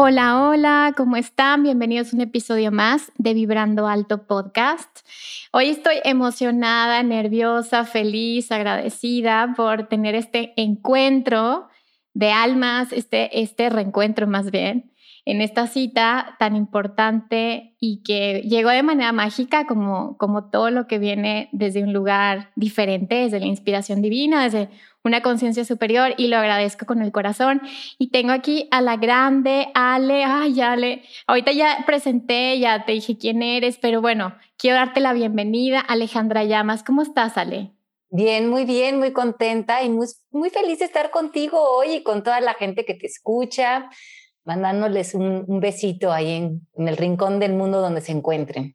Hola, hola, ¿cómo están? Bienvenidos a un episodio más de Vibrando Alto Podcast. Hoy estoy emocionada, nerviosa, feliz, agradecida por tener este encuentro de almas, este, este reencuentro más bien, en esta cita tan importante y que llegó de manera mágica como, como todo lo que viene desde un lugar diferente, desde la inspiración divina, desde una conciencia superior y lo agradezco con el corazón. Y tengo aquí a la grande Ale, ay Ale, ahorita ya presenté, ya te dije quién eres, pero bueno, quiero darte la bienvenida, Alejandra Llamas. ¿Cómo estás, Ale? Bien, muy bien, muy contenta y muy, muy feliz de estar contigo hoy y con toda la gente que te escucha, mandándoles un, besito ahí en, el rincón del mundo donde se encuentren.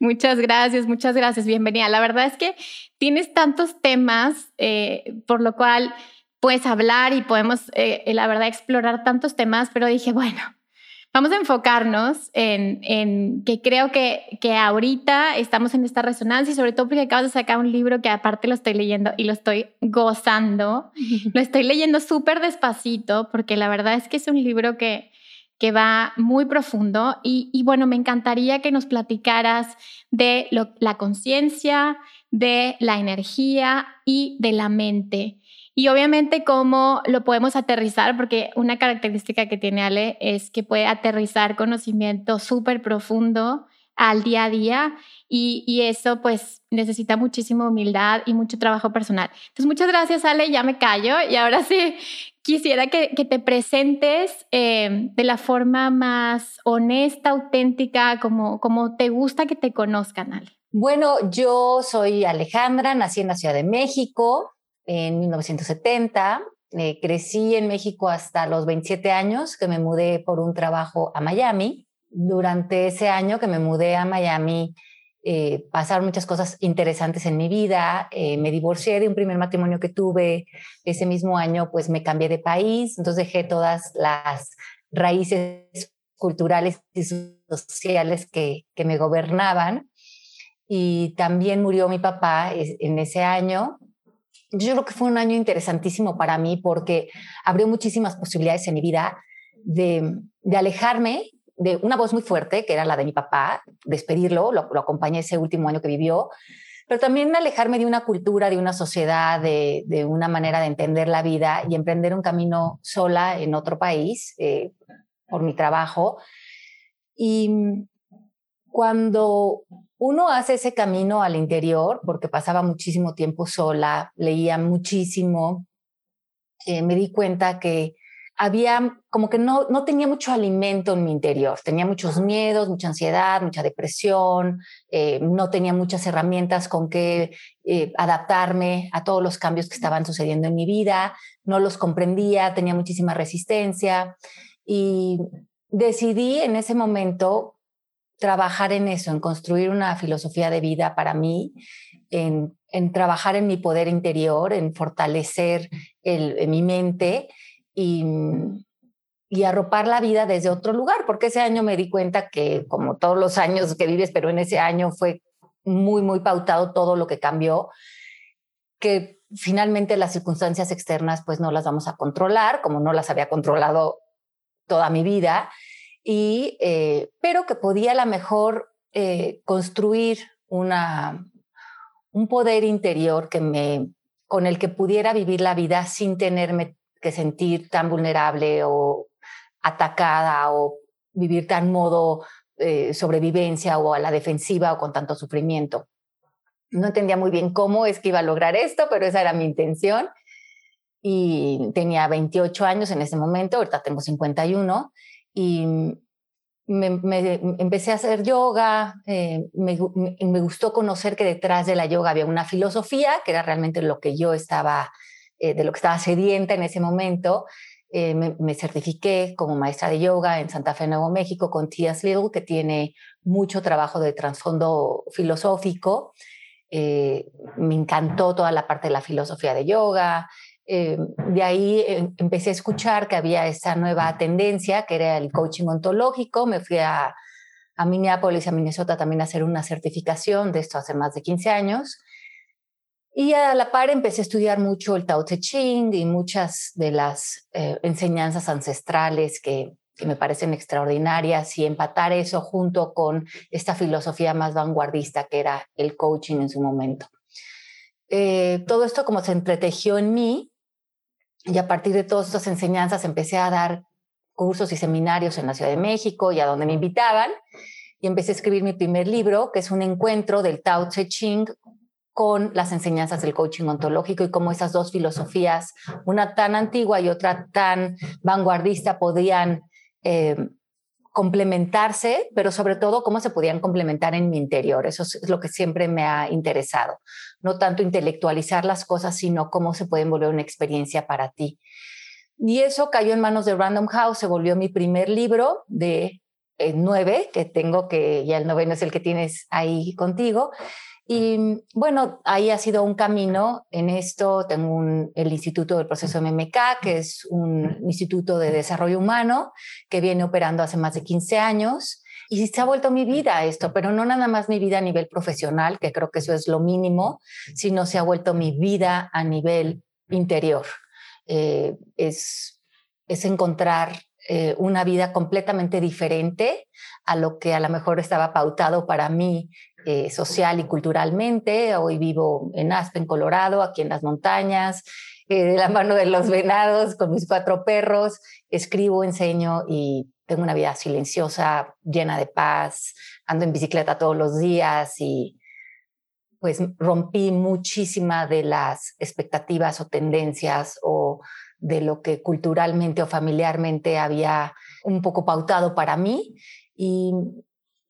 Muchas gracias, muchas gracias, bienvenida. La verdad es que tienes tantos temas eh, por lo cual puedes hablar y podemos, eh, la verdad, explorar tantos temas, pero dije, bueno, vamos a enfocarnos en, en que creo que, que ahorita estamos en esta resonancia y sobre todo porque acabas de sacar un libro que aparte lo estoy leyendo y lo estoy gozando. lo estoy leyendo súper despacito porque la verdad es que es un libro que que va muy profundo y, bueno, me encantaría que nos platicaras de la conciencia, de la energía y de la mente. Y obviamente cómo lo podemos aterrizar, porque una característica que tiene Ale es que puede aterrizar conocimiento súper profundo al día a día y, y, eso pues necesita muchísima humildad y mucho trabajo personal. Entonces muchas gracias Ale, ya me callo y ahora sí quisiera que, te presentes eh, de la forma más honesta, auténtica, como, como te gusta que te conozcan Ale. Bueno, yo soy Alejandra, nací en la Ciudad de México en 1970. Eh, crecí en México hasta los 27 años, que me mudé por un trabajo a Miami durante ese año que me mudé a Miami, eh, pasaron muchas cosas interesantes en mi vida. Eh, me divorcié de un primer matrimonio que tuve. Ese mismo año, pues me cambié de país, entonces dejé todas las raíces culturales y sociales que, que me gobernaban. Y también murió mi papá en ese año. Yo creo que fue un año interesantísimo para mí porque abrió muchísimas posibilidades en mi vida de, de alejarme de una voz muy fuerte, que era la de mi papá, despedirlo, lo, acompañé ese último año que vivió, pero también alejarme de una cultura, de una sociedad, de, de una manera de entender la vida y emprender un camino sola en otro país eh, por mi trabajo. Y cuando uno hace ese camino al interior, porque pasaba muchísimo tiempo sola, leía muchísimo, eh, me di cuenta que había como que no, no tenía mucho alimento en mi interior, tenía muchos miedos, mucha ansiedad, mucha depresión, eh, no tenía muchas herramientas con que eh, adaptarme a todos los cambios que estaban sucediendo en mi vida, no los comprendía, tenía muchísima resistencia. Y decidí en ese momento trabajar en eso, en construir una filosofía de vida para mí, en, trabajar en mi poder interior, en fortalecer mi mente y, y arropar la vida desde otro lugar, porque ese año me di cuenta que como todos los años que vives, pero en ese año fue muy, muy pautado todo lo que cambió, que finalmente las circunstancias externas pues no las vamos a controlar, como no las había controlado toda mi vida, y, eh, pero que podía a lo mejor eh, construir una, un poder interior que me, con el que pudiera vivir la vida sin tenerme que sentir tan vulnerable o atacada o vivir tan modo eh, sobrevivencia o a la defensiva o con tanto sufrimiento. No entendía muy bien cómo es que iba a lograr esto, pero esa era mi intención. Y tenía 28 años en ese momento, ahorita tengo 51, y me, empecé a hacer yoga, eh, me, me, gustó conocer que detrás de la yoga había una filosofía, que era realmente lo que yo estaba, eh, de lo que estaba sedienta en ese momento. Eh, me, certifiqué como maestra de yoga en Santa Fe, Nuevo México, con T.S. Little, que tiene mucho trabajo de trasfondo filosófico. me encantó toda la parte de la filosofía de yoga, eh, de ahí eh, empecé a escuchar que había esa nueva tendencia, que era el coaching ontológico. Me fui a, a Minneapolis, a Minnesota también a hacer una certificación de esto hace más de 15 años. Y a la par empecé a estudiar mucho el Tao Te Ching y muchas de las eh, enseñanzas ancestrales que, que, me parecen extraordinarias y empatar eso junto con esta filosofía más vanguardista que era el coaching en su momento. todo esto como se entretejió en mí y a partir de todas estas enseñanzas empecé a dar cursos y seminarios en la Ciudad de México y a donde me invitaban. Y empecé a escribir mi primer libro, que es un encuentro del Tao Te Ching con las enseñanzas del coaching ontológico y cómo esas dos filosofías, una tan antigua y otra tan vanguardista, podían eh, complementarse, pero sobre todo cómo se podían complementar en mi interior. Eso es lo que siempre me ha interesado. No tanto intelectualizar las cosas, sino cómo se pueden volver una experiencia para ti. Y eso cayó en manos de Random House, se volvió mi primer libro de eh, nueve, que tengo que ya el noveno es el que tienes ahí contigo. Y bueno, ahí ha sido un camino en esto. Tengo el Instituto del Proceso MMK, que es un instituto de desarrollo humano que viene operando hace más de 15 años. Y se ha vuelto mi vida esto, pero no nada más mi vida a nivel profesional, que creo que eso es lo mínimo, sino se ha vuelto mi vida a nivel interior. Eh, es, es encontrar eh, una vida completamente diferente a lo que a lo mejor estaba pautado para mí eh, social y culturalmente. Hoy vivo en Aspen, Colorado, aquí en las montañas, eh, de la mano de los venados, con mis cuatro perros. Escribo, enseño y tengo una vida silenciosa, llena de paz. Ando en bicicleta todos los días y pues rompí muchísima de las expectativas o tendencias o de lo que culturalmente o familiarmente había un poco pautado para mí y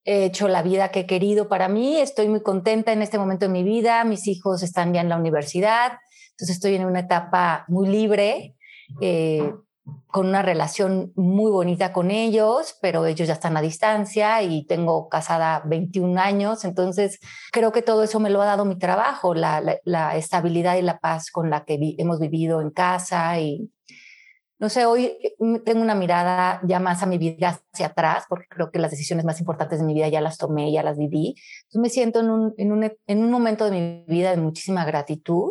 he hecho la vida que he querido para mí, estoy muy contenta en este momento de mi vida, mis hijos están ya en la universidad, entonces estoy en una etapa muy libre, eh, con una relación muy bonita con ellos, pero ellos ya están a distancia y tengo casada 21 años, entonces creo que todo eso me lo ha dado mi trabajo, la, estabilidad y la paz con la que hemos vivido en casa y no sé, hoy eh, tengo una mirada ya más a mi vida hacia atrás, porque creo que las decisiones más importantes de mi vida ya las tomé, ya las viví. Entonces me siento en un, en un, en un momento de mi vida de muchísima gratitud,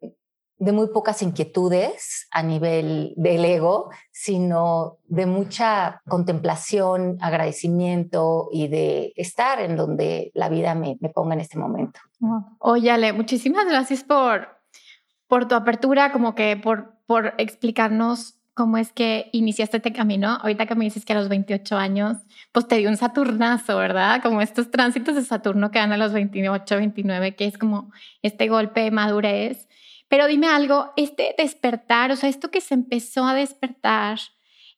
de muy pocas inquietudes a nivel del ego, sino de mucha contemplación, agradecimiento y de estar en donde la vida me, me ponga en este momento. Oye, Ale, muchísimas gracias por, por tu apertura, como que por por explicarnos cómo es que iniciaste este camino. Ahorita que me dices que a los 28 años, pues te dio un Saturnazo, ¿verdad? Como estos tránsitos de Saturno que dan a los 28, 29, que es como este golpe de madurez. Pero dime algo, este despertar, o sea, esto que se empezó a despertar,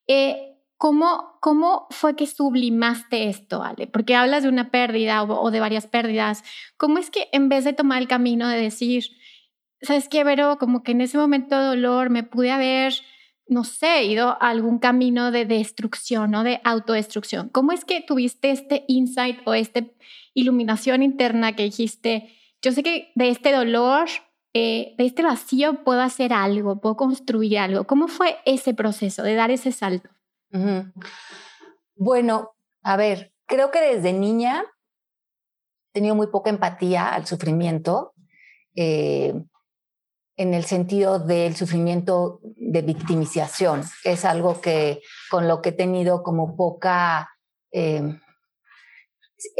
eh, ¿cómo, ¿cómo fue que sublimaste esto, Ale? Porque hablas de una pérdida o, o de varias pérdidas. ¿Cómo es que en vez de tomar el camino de decir, ¿sabes qué, Vero? Como que en ese momento de dolor me pude haber, no sé, ido a algún camino de destrucción o de autodestrucción. ¿Cómo es que tuviste este insight o esta iluminación interna que dijiste, yo sé que de este dolor, eh, de este vacío puedo hacer algo, puedo construir algo? ¿Cómo fue ese proceso de dar ese salto? Bueno, a ver, creo que desde niña he tenido muy poca empatía al sufrimiento. Eh, en el sentido del sufrimiento de victimización. Es algo que con lo que he tenido como poca, eh,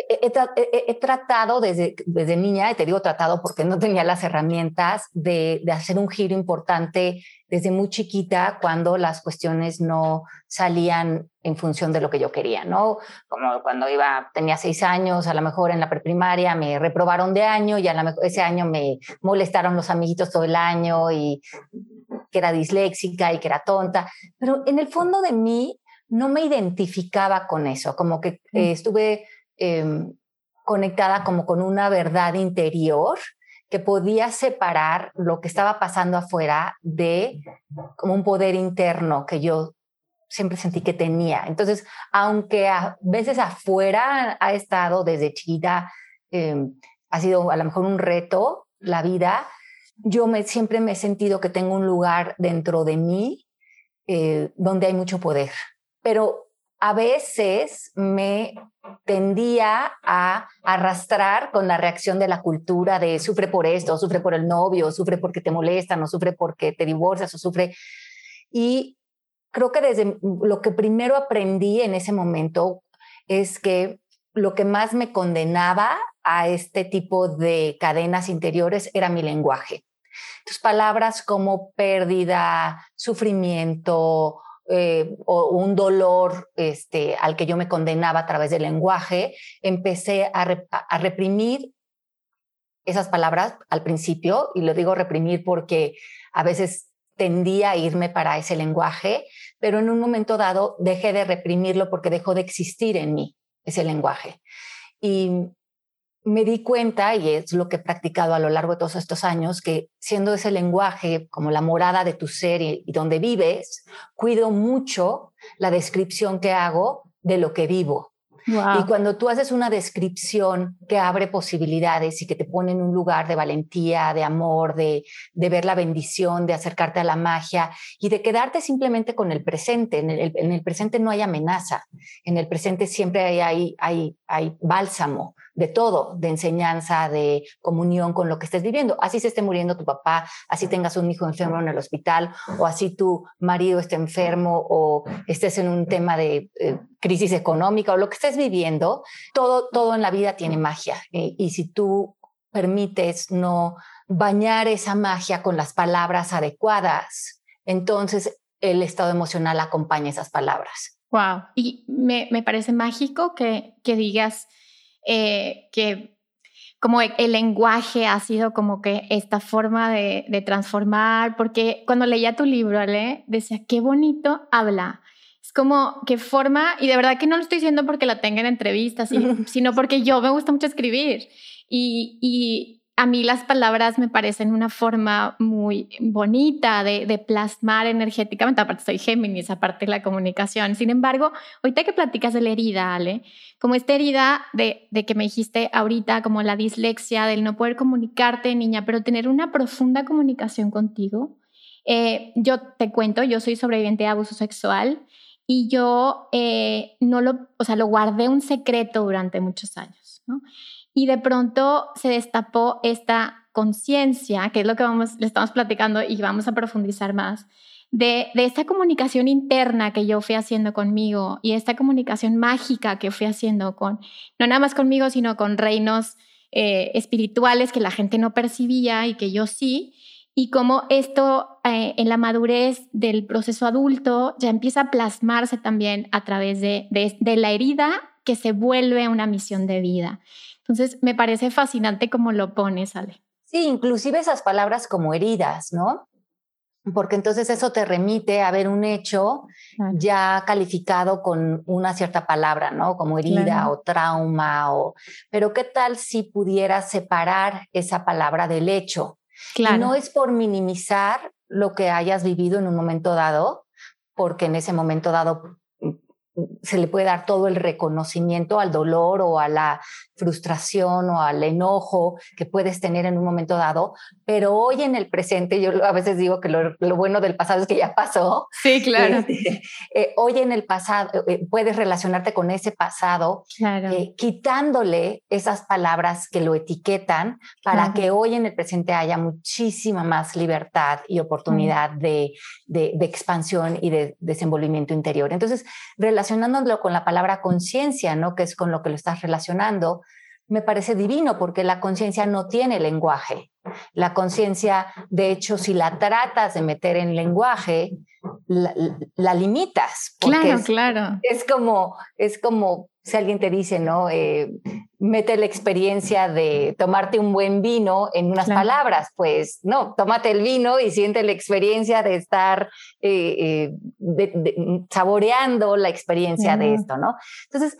he, tratado desde, desde niña, y te digo tratado porque no tenía las herramientas de, de, hacer un giro importante desde muy chiquita cuando las cuestiones no salían en función de lo que yo quería, ¿no? Como cuando iba, tenía seis años, a lo mejor en la preprimaria me reprobaron de año y a lo mejor ese año me molestaron los amiguitos todo el año y que era disléxica y que era tonta, pero en el fondo de mí no me identificaba con eso, como que mm. eh, estuve Em, conectada como con una verdad interior que podía separar lo que estaba pasando afuera de como un poder interno que yo siempre sentí que tenía. Entonces, aunque a veces afuera ha estado desde chiquita, em, ha sido a lo mejor un reto la vida, yo me, siempre me he sentido que tengo un lugar dentro de mí eh, donde hay mucho poder. Pero a veces me tendía a arrastrar con la reacción de la cultura de sufre por esto, sufre por el novio, sufre porque te molestan, o sufre porque te divorcias, o sufre. Y creo que desde lo que primero aprendí en ese momento es que lo que más me condenaba a este tipo de cadenas interiores era mi lenguaje. Entonces, palabras como pérdida, sufrimiento, eh, o un dolor este, al que yo me condenaba a través del lenguaje, empecé a, reprimir esas palabras al principio, y lo digo reprimir porque a veces tendía a irme para ese lenguaje, pero en un momento dado dejé de reprimirlo porque dejó de existir en mí ese lenguaje. Y me di cuenta, y es lo que he practicado a lo largo de todos estos años, que siendo ese lenguaje como la morada de tu ser y, donde vives, cuido mucho la descripción que hago de lo que vivo. Y cuando tú haces una descripción que abre posibilidades y que te pone en un lugar de valentía, de amor, de, de ver la bendición, de acercarte a la magia y de quedarte simplemente con el presente. En el, en el presente no hay amenaza, en el presente siempre hay, hay, hay, hay bálsamo de todo, de enseñanza, de comunión con lo que estés viviendo. Así se esté muriendo tu papá, así tengas un hijo enfermo en el hospital, o así tu marido esté enfermo, o estés en un tema de eh, crisis económica, o lo que estés viviendo, todo, todo en la vida tiene magia. y si tú permites no bañar esa magia con las palabras adecuadas, entonces el estado emocional acompaña esas palabras. Wow. Y me, me parece mágico que, que digas, eh, que como e, el lenguaje ha sido como que esta forma de, transformar, porque cuando leía tu libro, Ale, decía, qué bonito habla. Es como que forma, y de verdad que no lo estoy diciendo porque la tenga en entrevistas, sino, porque yo me gusta mucho escribir. Y, y a mí las palabras me parecen una forma muy bonita de, plasmar energéticamente. Aparte, soy Géminis, aparte la comunicación. Sin embargo, ahorita que platicas de la herida, Ale, como esta herida de, que me dijiste ahorita, como la dislexia, del no poder comunicarte, niña, pero tener una profunda comunicación contigo. Eh, yo te cuento, yo soy sobreviviente de abuso sexual y yo eh, no lo, o sea, lo guardé un secreto durante muchos años, ¿no? Y de pronto se destapó esta conciencia, que es lo que vamos, le estamos platicando y vamos a profundizar más, de, esta comunicación interna que yo fui haciendo conmigo y esta comunicación mágica que fui haciendo con, no nada más conmigo, sino con reinos eh, espirituales que la gente no percibía y que yo sí, y cómo esto eh, en la madurez del proceso adulto ya empieza a plasmarse también a través de la herida que se vuelve una misión de vida. Entonces, me parece fascinante cómo lo pones, Ale. Sí, inclusive esas palabras como heridas, ¿no? Porque entonces eso te remite a ver un hecho ya calificado con una cierta palabra, ¿no? Como herida o trauma o... Pero ¿qué tal si pudieras separar esa palabra del hecho? Claro. no es por minimizar lo que hayas vivido en un momento dado, porque en ese momento dado se le puede dar todo el reconocimiento al dolor o a la frustración o al enojo que puedes tener en un momento dado, pero hoy en el presente, yo a veces digo que lo, bueno del pasado es que ya pasó. Sí, claro. Este, eh, hoy en el pasado eh, eh, puedes relacionarte con ese pasado, quitándole esas palabras que lo etiquetan para que hoy en el presente haya muchísima más libertad y oportunidad de, de, de expansión y de desenvolvimiento interior. Entonces, relacionarte relacionándolo con la palabra conciencia, ¿no? Que es con lo que lo estás relacionando, me parece divino porque la conciencia no tiene lenguaje. La conciencia, de hecho, si la tratas de meter en lenguaje, la, limitas. Claro, claro. Es como, es como si alguien te dice, ¿no? Eh, mete la experiencia de tomarte un buen vino en unas palabras, pues no, tómate el vino y siente la experiencia de estar eh, eh, saboreando la experiencia de esto, ¿no? Entonces,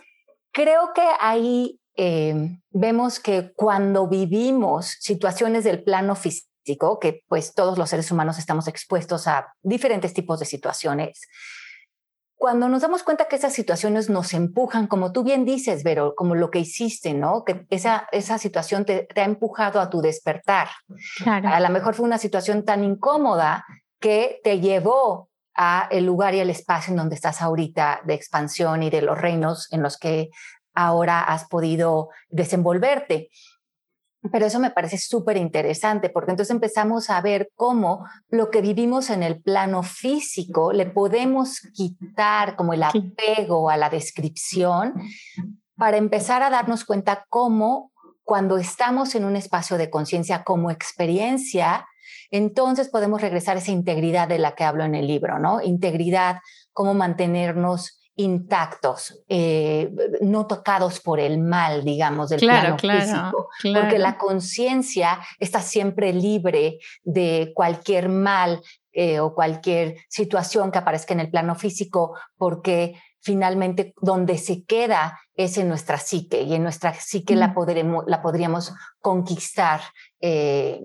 creo que ahí vemos que cuando vivimos situaciones del plano físico, que pues todos los seres humanos estamos expuestos a diferentes tipos de situaciones. Cuando nos damos cuenta que esas situaciones nos empujan, como tú bien dices, Vero, como lo que hiciste, ¿no? Que esa, esa situación te, ha empujado a tu despertar. A lo mejor fue una situación tan incómoda que te llevó a el lugar y el espacio en donde estás ahorita de expansión y de los reinos en los que ahora has podido desenvolverte. Pero eso me parece súper interesante porque entonces empezamos a ver cómo lo que vivimos en el plano físico le podemos quitar como el apego a la descripción para empezar a darnos cuenta cómo cuando estamos en un espacio de conciencia como experiencia, entonces podemos regresar a esa integridad de la que hablo en el libro, ¿no? Integridad, cómo mantenernos intactos, eh, no tocados por el mal, digamos, del plano físico, porque la conciencia está siempre libre de cualquier mal eh, o cualquier situación que aparezca en el plano físico, porque finalmente donde se queda es en nuestra psique y en nuestra psique la, podremos, la podríamos conquistar. Eh,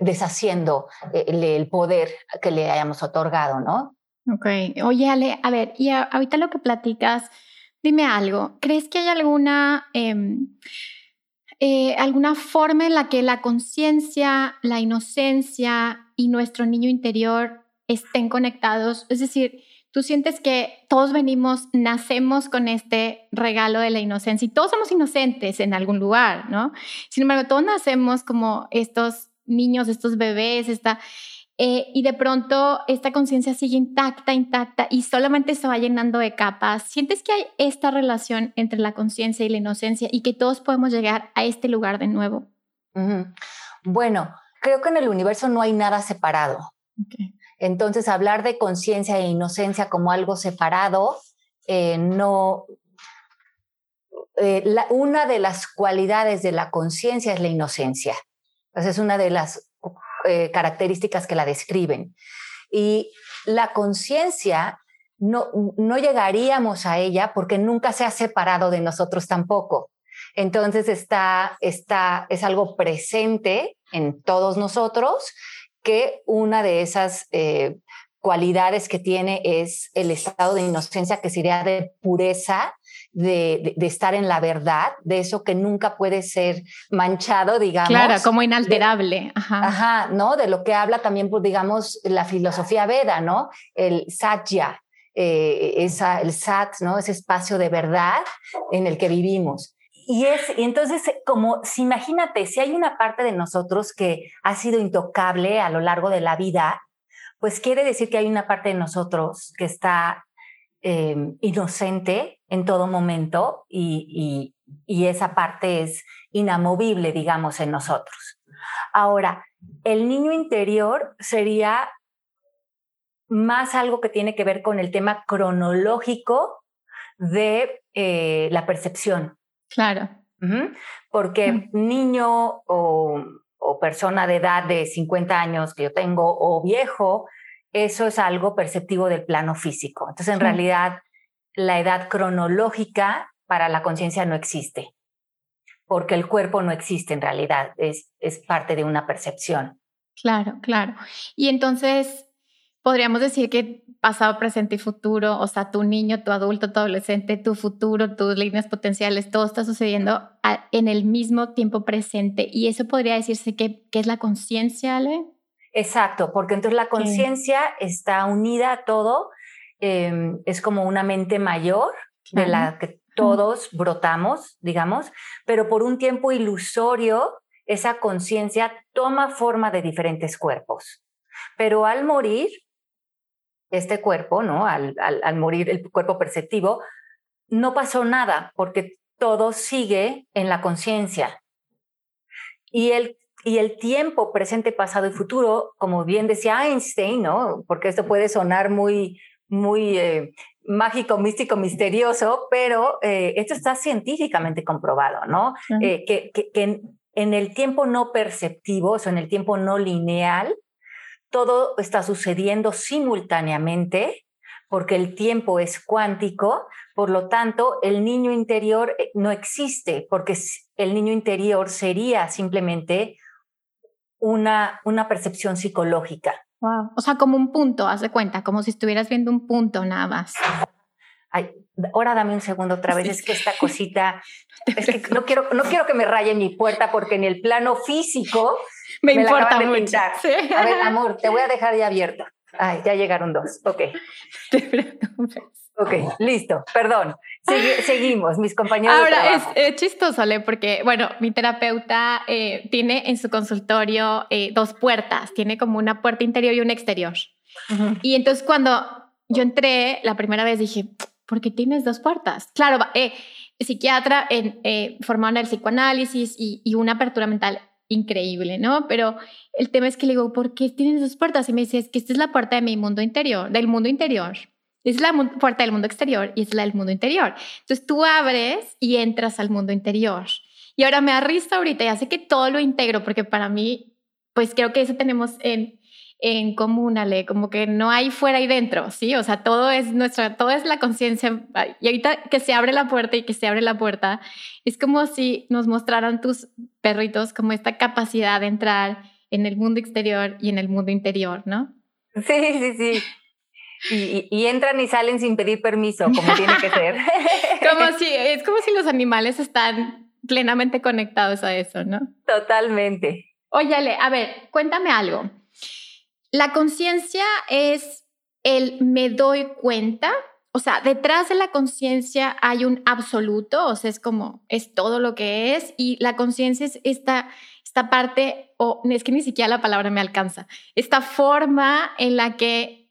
deshaciendo el poder que le hayamos otorgado, ¿no? Ok. Oye, Ale, a ver, y ahorita lo que platicas, dime algo. ¿Crees que hay alguna, em, eh, alguna forma en la que la conciencia, la inocencia y nuestro niño interior estén conectados? Es decir, tú sientes que todos venimos, nacemos con este regalo de la inocencia y todos somos inocentes en algún lugar, ¿no? Sin embargo, todos nacemos como estos niños, estos bebés, esta eh, y de pronto esta conciencia sigue intacta, intacta y solamente se va llenando de capas. ¿Sientes que hay esta relación entre la conciencia y la inocencia y que todos podemos llegar a este lugar de nuevo? Bueno, creo que en el universo no hay nada separado. Entonces, hablar de conciencia e inocencia como algo separado, eh, no... Eh, una de las cualidades de la conciencia es la inocencia. Entonces, es una de las eh, características que la describen. Y la conciencia, no, no llegaríamos a ella porque nunca se ha separado de nosotros tampoco. Entonces está, está, es algo presente en todos nosotros que una de esas eh, cualidades que tiene es el estado de inocencia, que sería de pureza, de, estar en la verdad, de eso que nunca puede ser manchado, digamos. Claro, como inalterable. ajá. ¿no? De lo que habla también, pues, digamos, la filosofía Veda, ¿no? El satya, eh, esa, el sat, ¿no? Ese espacio de verdad en el que vivimos. Y, es, y entonces, como si imagínate, si hay una parte de nosotros que ha sido intocable a lo largo de la vida, pues quiere decir que hay una parte de nosotros que está eh, inocente en todo momento y, esa parte es inamovible, digamos, en nosotros. Ahora, el niño interior sería más algo que tiene que ver con el tema cronológico de eh, la percepción. Claro. Porque niño o o persona de edad de 50 años que yo tengo o viejo, eso es algo perceptivo del plano físico. Entonces, en realidad, la edad cronológica para la conciencia no existe, porque el cuerpo no existe en realidad, es, es parte de una percepción. Claro, claro. Y entonces, podríamos decir que pasado, presente y futuro, o sea, tu niño, tu adulto, tu adolescente, tu futuro, tus líneas potenciales, todo está sucediendo en el mismo tiempo presente. Y eso podría decirse que, es la conciencia, Ale. Exacto, porque entonces la conciencia está unida a todo, em, es como una mente mayor de la que todos brotamos, digamos, pero por un tiempo ilusorio, esa conciencia toma forma de diferentes cuerpos. Pero al morir, este cuerpo, ¿no? Al, al, morir el cuerpo perceptivo, no pasó nada porque todo sigue en la conciencia. Y el, y el tiempo presente, pasado y futuro, como bien decía Einstein, ¿no? Porque esto puede sonar muy, muy eh, mágico, místico, misterioso, pero eh, esto está científicamente comprobado, ¿no? Eh, que, que, que en, el tiempo no perceptivo, o sea, en el tiempo no lineal, todo está sucediendo simultáneamente porque el tiempo es cuántico, por lo tanto, el niño interior no existe, porque el niño interior sería simplemente una, una percepción psicológica. O sea, como un punto, haz de cuenta, como si estuvieras viendo un punto nada más. Ay, ahora dame un segundo otra vez, es que esta cosita, es que no quiero, no quiero que me raye mi puerta porque en el plano físico me, importa mucho. A ver, amor, te voy a dejar ya abierta. Ay, ya llegaron dos, ok. Te preocupes. Ok, listo, perdón. seguimos, mis compañeros. Ahora es, chistoso, ¿le? porque, bueno, mi terapeuta eh, tiene en su consultorio eh, dos puertas, tiene como una puerta interior y una exterior. Y entonces cuando yo entré la primera vez dije, ¿por qué tienes dos puertas? Claro, eh, psiquiatra en, eh, formado en el psicoanálisis y, y una apertura mental increíble, ¿no? Pero el tema es que le digo, ¿por qué tienes dos puertas? Y me dice, es que esta es la puerta de mi mundo interior, del mundo interior. Es la puerta del mundo exterior y es la del mundo interior. Entonces tú abres y entras al mundo interior. Y ahora me arriesgo ahorita, ya sé que todo lo integro, porque para mí, pues creo que eso tenemos en, en común, Ale, como que no hay fuera y dentro, ¿sí? O sea, todo es nuestra, todo es la conciencia. Y ahorita que se abre la puerta y que se abre la puerta, es como si nos mostraran tus perritos como esta capacidad de entrar en el mundo exterior y en el mundo interior, ¿no? Sí, sí, sí. Y, y, entran y salen sin pedir permiso, como tiene que ser. como si, es como si los animales están plenamente conectados a eso, ¿no? Totalmente. Óyale, a ver, cuéntame algo. La conciencia es el me doy cuenta, o sea, detrás de la conciencia hay un absoluto, o sea, es como, es todo lo que es, y la conciencia es esta, esta parte, o es que ni siquiera la palabra me alcanza, esta forma en la que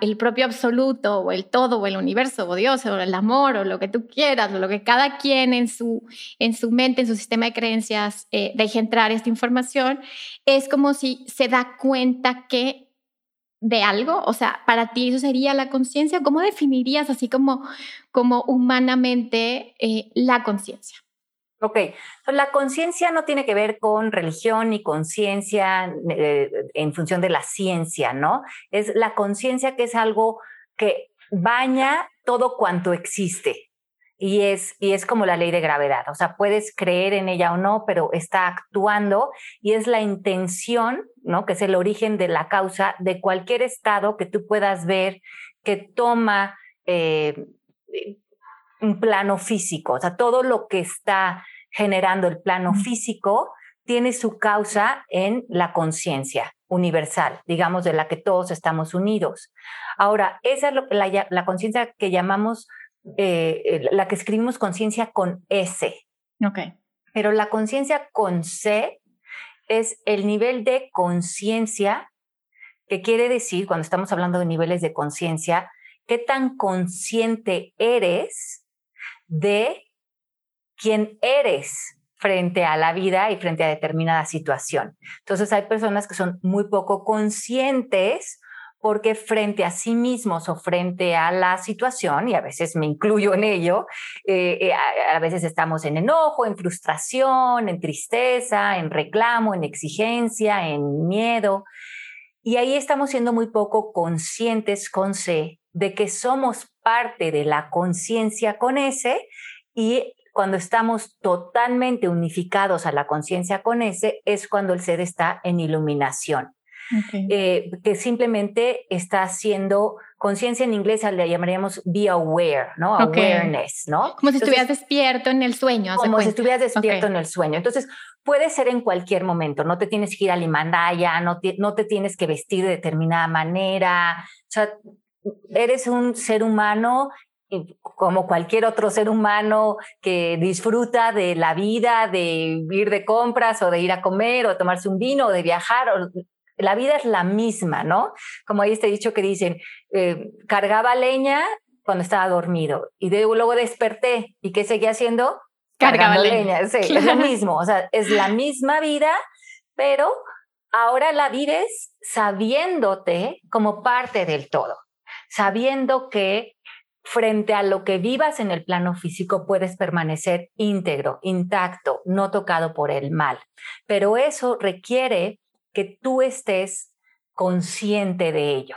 el propio absoluto o el todo o el universo o Dios o el amor o lo que tú quieras o lo que cada quien en su, en su mente, en su sistema de creencias eh, deje entrar esta información, es como si se da cuenta que de algo, o sea, para ti eso sería la conciencia, ¿cómo definirías así como, como humanamente eh, la conciencia? Ok, la conciencia no tiene que ver con religión ni conciencia eh, en función de la ciencia, ¿no? Es la conciencia que es algo que baña todo cuanto existe. Y es, y es como la ley de gravedad, o sea, puedes creer en ella o no, pero está actuando y es la intención, ¿no? Que es el origen de la causa de cualquier estado que tú puedas ver que toma eh, un plano físico, o sea, todo lo que está generando el plano físico tiene su causa en la conciencia universal, digamos, de la que todos estamos unidos. Ahora, esa es la, la conciencia que llamamos, eh, la que escribimos conciencia con S. Ok. Pero la conciencia con C es el nivel de conciencia que quiere decir, cuando estamos hablando de niveles de conciencia, qué tan consciente eres de quién eres frente a la vida y frente a determinada situación. Entonces hay personas que son muy poco conscientes porque frente a sí mismos o frente a la situación, y a veces me incluyo en ello, eh, eh, a, veces estamos en enojo, en frustración, en tristeza, en reclamo, en exigencia, en miedo, y ahí estamos siendo muy poco conscientes con C de que somos parte de la conciencia con S y cuando estamos totalmente unificados a la conciencia con ese, es cuando el ser está en iluminación. Eh, que simplemente está haciendo conciencia en inglés le llamaríamos be aware, ¿no? Awareness, ¿no? Como si estuvieras despierto en el sueño. Como si estuvieras despierto en el sueño. Entonces, puede ser en cualquier momento, no te tienes que ir al Himalaya, no te, no te tienes que vestir de determinada manera, o sea, eres un ser humano como cualquier otro ser humano que disfruta de la vida, de ir de compras o de ir a comer o tomarse un vino o de viajar, la vida es la misma, ¿no? Como hay este dicho que dicen, eh, cargaba leña cuando estaba dormido y luego desperté y ¿qué seguía haciendo? Cargaba leña. Sí, es lo mismo, o sea, es la misma vida, pero ahora la vives sabiéndote como parte del todo, sabiendo que frente a lo que vivas en el plano físico puedes permanecer íntegro, intacto, no tocado por el mal. Pero eso requiere que tú estés consciente de ello.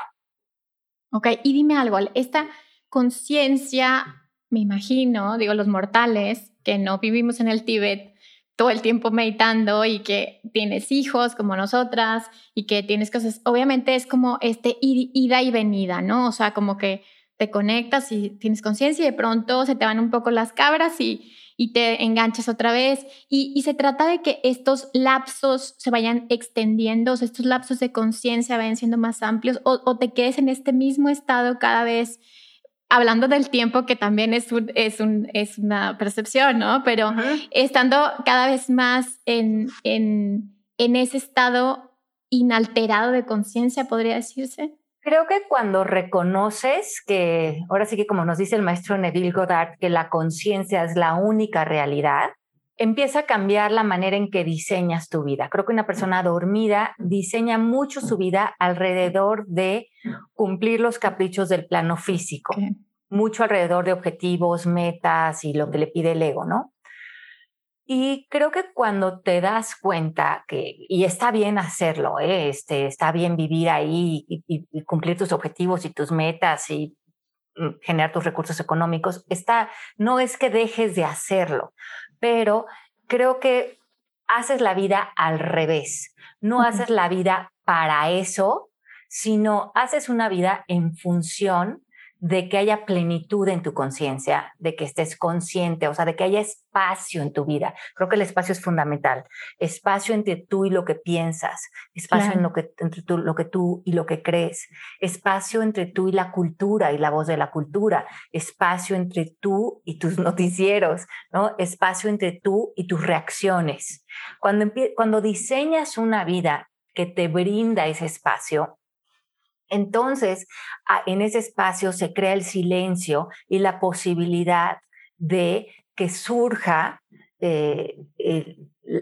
Ok, y dime algo, esta conciencia, me imagino, digo, los mortales que no vivimos en el Tíbet, todo el tiempo meditando y que tienes hijos como nosotras y que tienes cosas, obviamente es como este ida y venida, ¿no? O sea, como que te conectas y tienes conciencia y de pronto se te van un poco las cabras y, y te enganchas otra vez. Y, se trata de que estos lapsos se vayan extendiendo, o sea, estos lapsos de conciencia vayan siendo más amplios o, te quedes en este mismo estado cada vez. Hablando del tiempo, que también es, un, es, un, es una percepción, ¿no? Pero estando cada vez más en, en, en ese estado inalterado de conciencia, podría decirse. Creo que cuando reconoces que, ahora sí que como nos dice el maestro Neville Goddard, que la conciencia es la única realidad, empieza a cambiar la manera en que diseñas tu vida. Creo que una persona dormida diseña mucho su vida alrededor de cumplir los caprichos del plano físico, mucho alrededor de objetivos, metas y lo que le pide el ego, ¿no? Y creo que cuando te das cuenta que, y está bien hacerlo, ¿eh? este, está bien vivir ahí y, cumplir tus objetivos y tus metas y mm, generar tus recursos económicos, está, no es que dejes de hacerlo, pero creo que haces la vida al revés. No haces la vida para eso, sino haces una vida en función de que haya plenitud en tu conciencia, de que estés consciente, o sea, de que haya espacio en tu vida. Creo que el espacio es fundamental. Espacio entre tú y lo que piensas, espacio en lo que, entre tú, lo que tú y lo que crees, espacio entre tú y la cultura y la voz de la cultura, espacio entre tú y tus noticieros, ¿no? Espacio entre tú y tus reacciones. Cuando, cuando diseñas una vida que te brinda ese espacio, entonces, en ese espacio se crea el silencio y la posibilidad de que surja eh,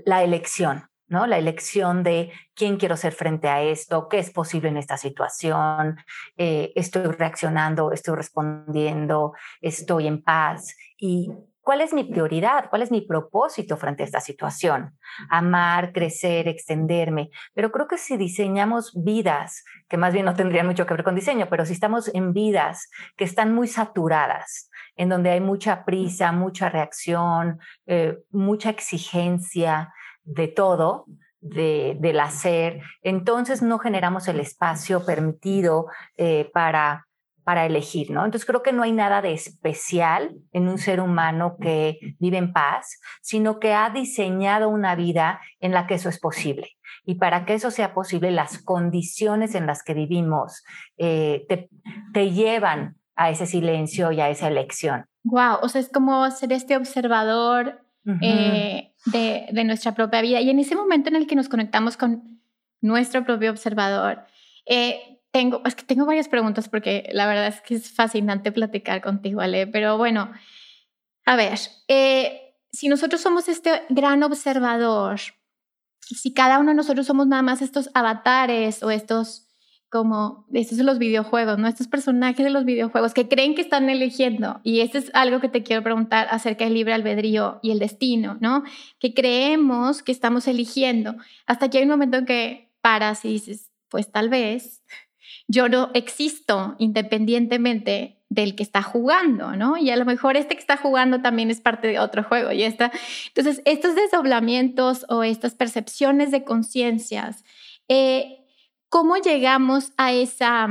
la elección, ¿no? La elección de quién quiero ser frente a esto, qué es posible en esta situación, eh, estoy reaccionando, estoy respondiendo, estoy en paz. Y ¿Cuál es mi prioridad? ¿Cuál es mi propósito frente a esta situación? Amar, crecer, extenderme. Pero creo que si diseñamos vidas, que más bien no tendrían mucho que ver con diseño, pero si estamos en vidas que están muy saturadas, en donde hay mucha prisa, mucha reacción, eh, mucha exigencia de todo, de, del hacer, entonces no generamos el espacio permitido eh, para para elegir, ¿no? Entonces creo que no hay nada de especial en un ser humano que vive en paz, sino que ha diseñado una vida en la que eso es posible. Y para que eso sea posible, las condiciones en las que vivimos eh, te, llevan a ese silencio y a esa elección. Wow, o sea, es como ser este observador eh, de, de nuestra propia vida. Y en ese momento en el que nos conectamos con nuestro propio observador, eh, tengo, es que tengo varias preguntas porque la verdad es que es fascinante platicar contigo, Ale, pero bueno, a ver, eh, si nosotros somos este gran observador, si cada uno de nosotros somos nada más estos avatares o estos como estos de los videojuegos, ¿no? Estos personajes de los videojuegos que creen que están eligiendo. Y esto es algo que te quiero preguntar acerca del libre albedrío y el destino, ¿no? Que creemos que estamos eligiendo. Hasta que hay un momento en que paras y dices, pues tal vez yo no existo independientemente del que está jugando, ¿no? Y a lo mejor este que está jugando también es parte de otro juego y está. Entonces, estos desdoblamientos o estas percepciones de conciencias, eh, ¿cómo llegamos a, esa,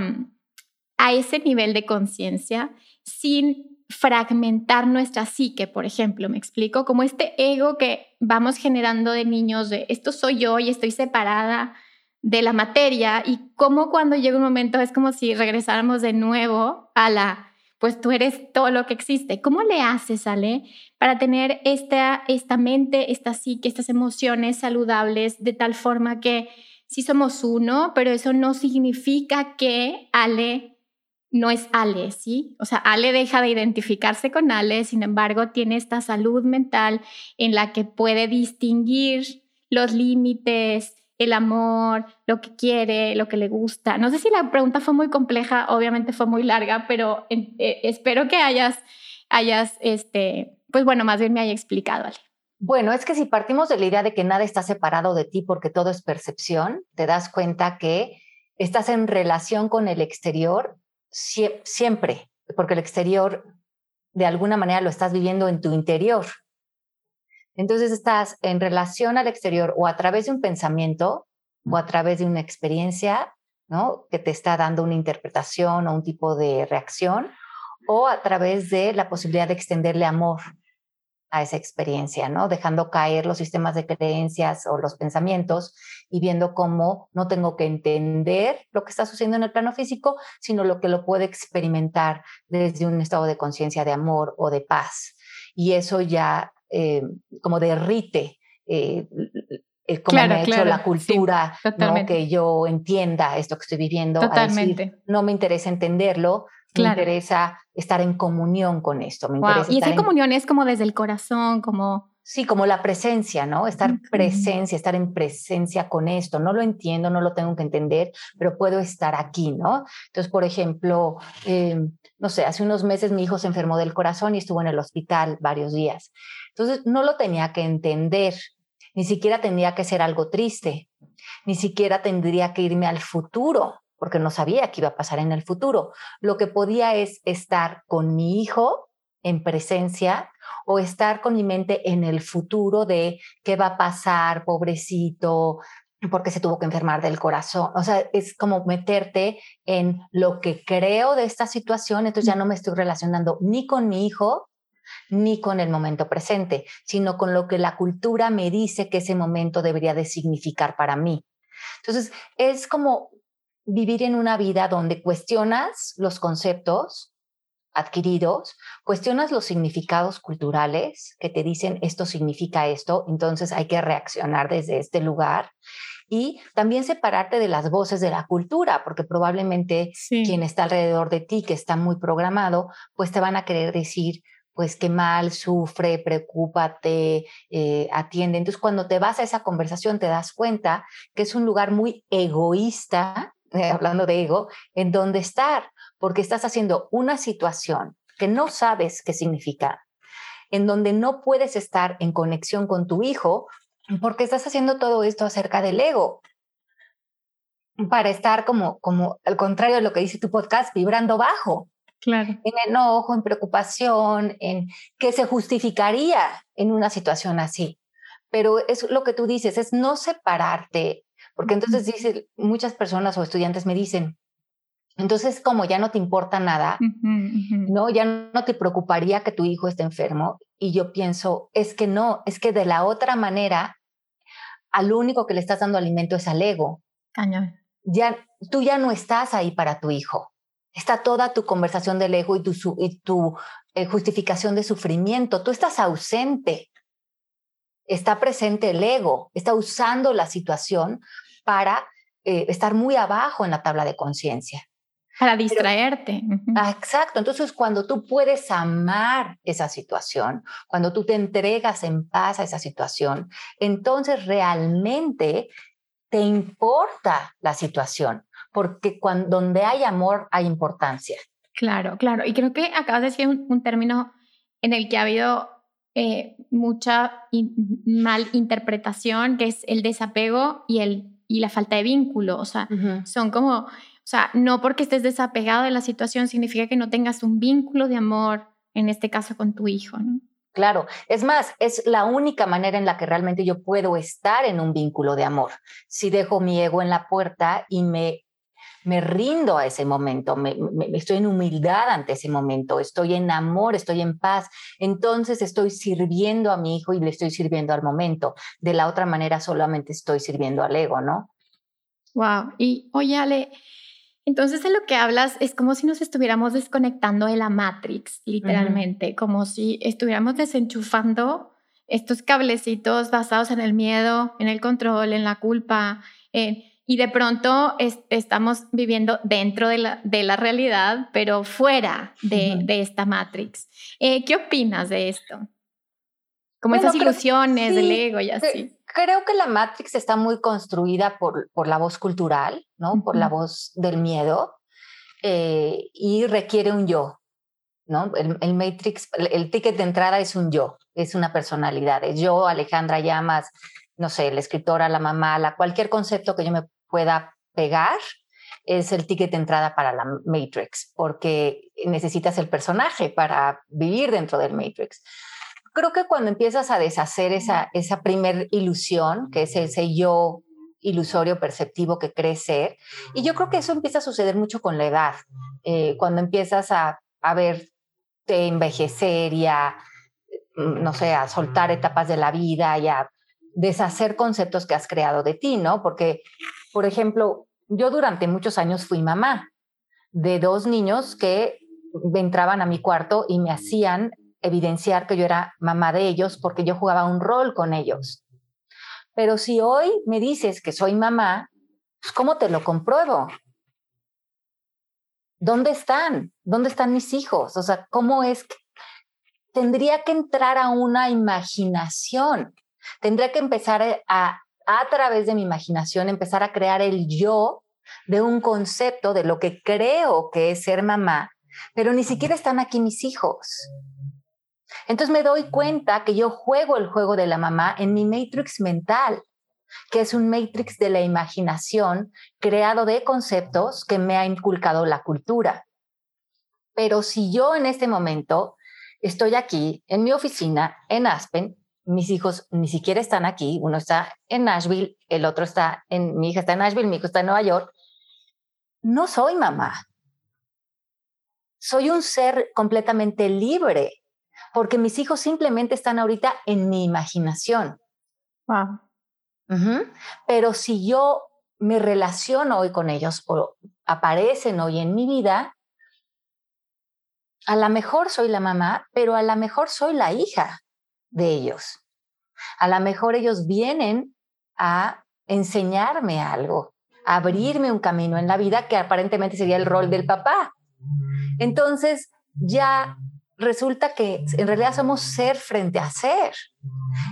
a ese nivel de conciencia sin fragmentar nuestra psique, por ejemplo, me explico, como este ego que vamos generando de niños de esto soy yo y estoy separada de la materia y cómo cuando llega un momento es como si regresáramos de nuevo a la, pues tú eres todo lo que existe. ¿Cómo le haces, Ale, para tener esta, esta mente, esta psique, estas emociones saludables de tal forma que sí somos uno, pero eso no significa que Ale no es Ale, ¿sí? O sea, Ale deja de identificarse con Ale, sin embargo, tiene esta salud mental en la que puede distinguir los límites, el amor, lo que quiere, lo que le gusta. No sé si la pregunta fue muy compleja, obviamente fue muy larga, pero eh, espero que hayas, hayas, este, pues bueno, más bien me haya explicado, Ale. Bueno, es que si partimos de la idea de que nada está separado de ti porque todo es percepción, te das cuenta que estás en relación con el exterior siempre, porque el exterior de alguna manera lo estás viviendo en tu interior. Entonces estás en relación al exterior o a través de un pensamiento o a través de una experiencia, ¿no? Que te está dando una interpretación o un tipo de reacción o a través de la posibilidad de extenderle amor a esa experiencia, ¿no? Dejando caer los sistemas de creencias o los pensamientos y viendo cómo no tengo que entender lo que está sucediendo en el plano físico, sino lo que lo puedo experimentar desde un estado de conciencia de amor o de paz. Y eso ya eh, como derrite eh, eh, como me ha hecho la cultura, ¿no? que yo entienda esto que estoy viviendo. Totalmente. no me interesa entenderlo, me interesa estar en comunión con esto. Me y esa comunión es como desde el corazón, como... Sí, como la presencia, ¿no? Estar presencia, estar en presencia con esto. No lo entiendo, no lo tengo que entender, pero puedo estar aquí, ¿no? Entonces, por ejemplo, em, no sé, hace unos meses mi hijo se enfermó del corazón y estuvo en el hospital varios días. Entonces, no lo tenía que entender, ni siquiera tendría que ser algo triste, ni siquiera tendría que irme al futuro porque no sabía qué iba a pasar en el futuro. Lo que podía es estar con mi hijo en presencia o estar con mi mente en el futuro de qué va a pasar, pobrecito, porque se tuvo que enfermar del corazón. O sea, es como meterte en lo que creo de esta situación, entonces ya no me estoy relacionando ni con mi hijo ni con el momento presente, sino con lo que la cultura me dice que ese momento debería de significar para mí. Entonces, es como vivir en una vida donde cuestionas los conceptos adquiridos, cuestionas los significados culturales que te dicen esto significa esto, entonces hay que reaccionar desde este lugar y también separarte de las voces de la cultura, porque probablemente quien está alrededor de ti, que está muy programado, pues te van a querer decir, pues qué mal, sufre, preocúpate, eh, atiende. Entonces, cuando te vas a esa conversación, te das cuenta que es un lugar muy egoísta eh, hablando de ego, en dónde estar, porque estás haciendo una situación que no sabes qué significa, en donde no puedes estar en conexión con tu hijo, porque estás haciendo todo esto acerca del ego, para estar como, como al contrario de lo que dice tu podcast, vibrando bajo. Claro. En enojo, en preocupación, en qué se justificaría en una situación así. Pero es lo que tú dices, es no separarte porque entonces dice, muchas personas o estudiantes me dicen, entonces como ya no te importa nada, ¿no? Ya no te preocuparía que tu hijo esté enfermo. Y yo pienso, es que no, es que de la otra manera, al único que le estás dando alimento es al ego. Cañón. Ya, tú ya no estás ahí para tu hijo. Está toda tu conversación del ego y tu, y tu eh, justificación de sufrimiento. Tú estás ausente está presente el ego, está usando la situación para eh, estar muy abajo en la tabla de conciencia. Para distraerte. Ah, exacto. Entonces, cuando tú puedes amar esa situación, cuando tú te entregas en paz a esa situación, entonces realmente te importa la situación, porque cuando, donde hay amor hay importancia. Claro, claro. Y creo que acabas de decir un término en el que ha habido eh, mucha mal interpretación, que es el desapego y, el, y la falta de vínculo. O sea, son como, o sea, no porque estés desapegado de la situación significa que no tengas un vínculo de amor, en este caso con tu hijo, ¿no? Claro, es más, es la única manera en la que realmente yo puedo estar en un vínculo de amor. Si dejo mi ego en la puerta y me me rindo a ese momento, me, estoy en humildad ante ese momento, estoy en amor, estoy en paz, entonces estoy sirviendo a mi hijo y le estoy sirviendo al momento. De la otra manera solamente estoy sirviendo al ego, ¿no? Wow. Y oye, Ale, entonces de lo que hablas es como si nos estuviéramos desconectando de la Matrix, literalmente, como si estuviéramos desenchufando estos cablecitos basados en el miedo, en el control, en la culpa, en y de pronto estamos viviendo dentro de la, de la realidad, pero fuera de, de esta Matrix. Eh, ¿Qué opinas de esto? Como esas ilusiones del ego y así. Creo que la Matrix está muy construida por, por la voz cultural, ¿no? Por la voz del miedo eh, y requiere un yo, ¿no? El, el, Matrix, el ticket de entrada es un yo, es una personalidad. Es yo, Alejandra Llamas, no sé, la escritora, la mamá, la, cualquier concepto que yo me pueda pegar es el ticket de entrada para la Matrix, porque necesitas el personaje para vivir dentro del Matrix. Creo que cuando empiezas a deshacer esa, esa primer ilusión, que es ese yo ilusorio perceptivo que crees ser, y yo creo que eso empieza a suceder mucho con la edad, eh, cuando empiezas a, a verte envejecer y a, no sé, a soltar etapas de la vida y a deshacer conceptos que has creado de ti, ¿no? Porque, por ejemplo, yo durante muchos años fui mamá de dos niños que entraban a mi cuarto y me hacían evidenciar que yo era mamá de ellos porque yo jugaba un rol con ellos. Pero si hoy me dices que soy mamá, pues, ¿cómo te lo compruebo? ¿Dónde están? ¿Dónde están mis hijos? O sea, ¿cómo es que tendría que entrar a una imaginación? Tendría que empezar a, a través de mi imaginación, empezar a crear el yo de un concepto de lo que creo que es ser mamá, pero ni siquiera están aquí mis hijos. Entonces me doy cuenta que yo juego el juego de la mamá en mi matrix mental, que es un matrix de la imaginación creado de conceptos que me ha inculcado la cultura. Pero si yo en este momento estoy aquí en mi oficina en Aspen mis hijos ni siquiera están aquí, uno está en Nashville, el otro está en, mi hija está en Nashville, mi hijo está en Nueva York, no soy mamá. Soy un ser completamente libre, porque mis hijos simplemente están ahorita en mi imaginación. Wow. Pero si yo me relaciono hoy con ellos o aparecen hoy en mi vida, a lo mejor soy la mamá, pero a lo mejor soy la hija de ellos. A lo mejor ellos vienen a enseñarme algo, a abrirme un camino en la vida que aparentemente sería el rol del papá. Entonces ya resulta que en realidad somos ser frente a ser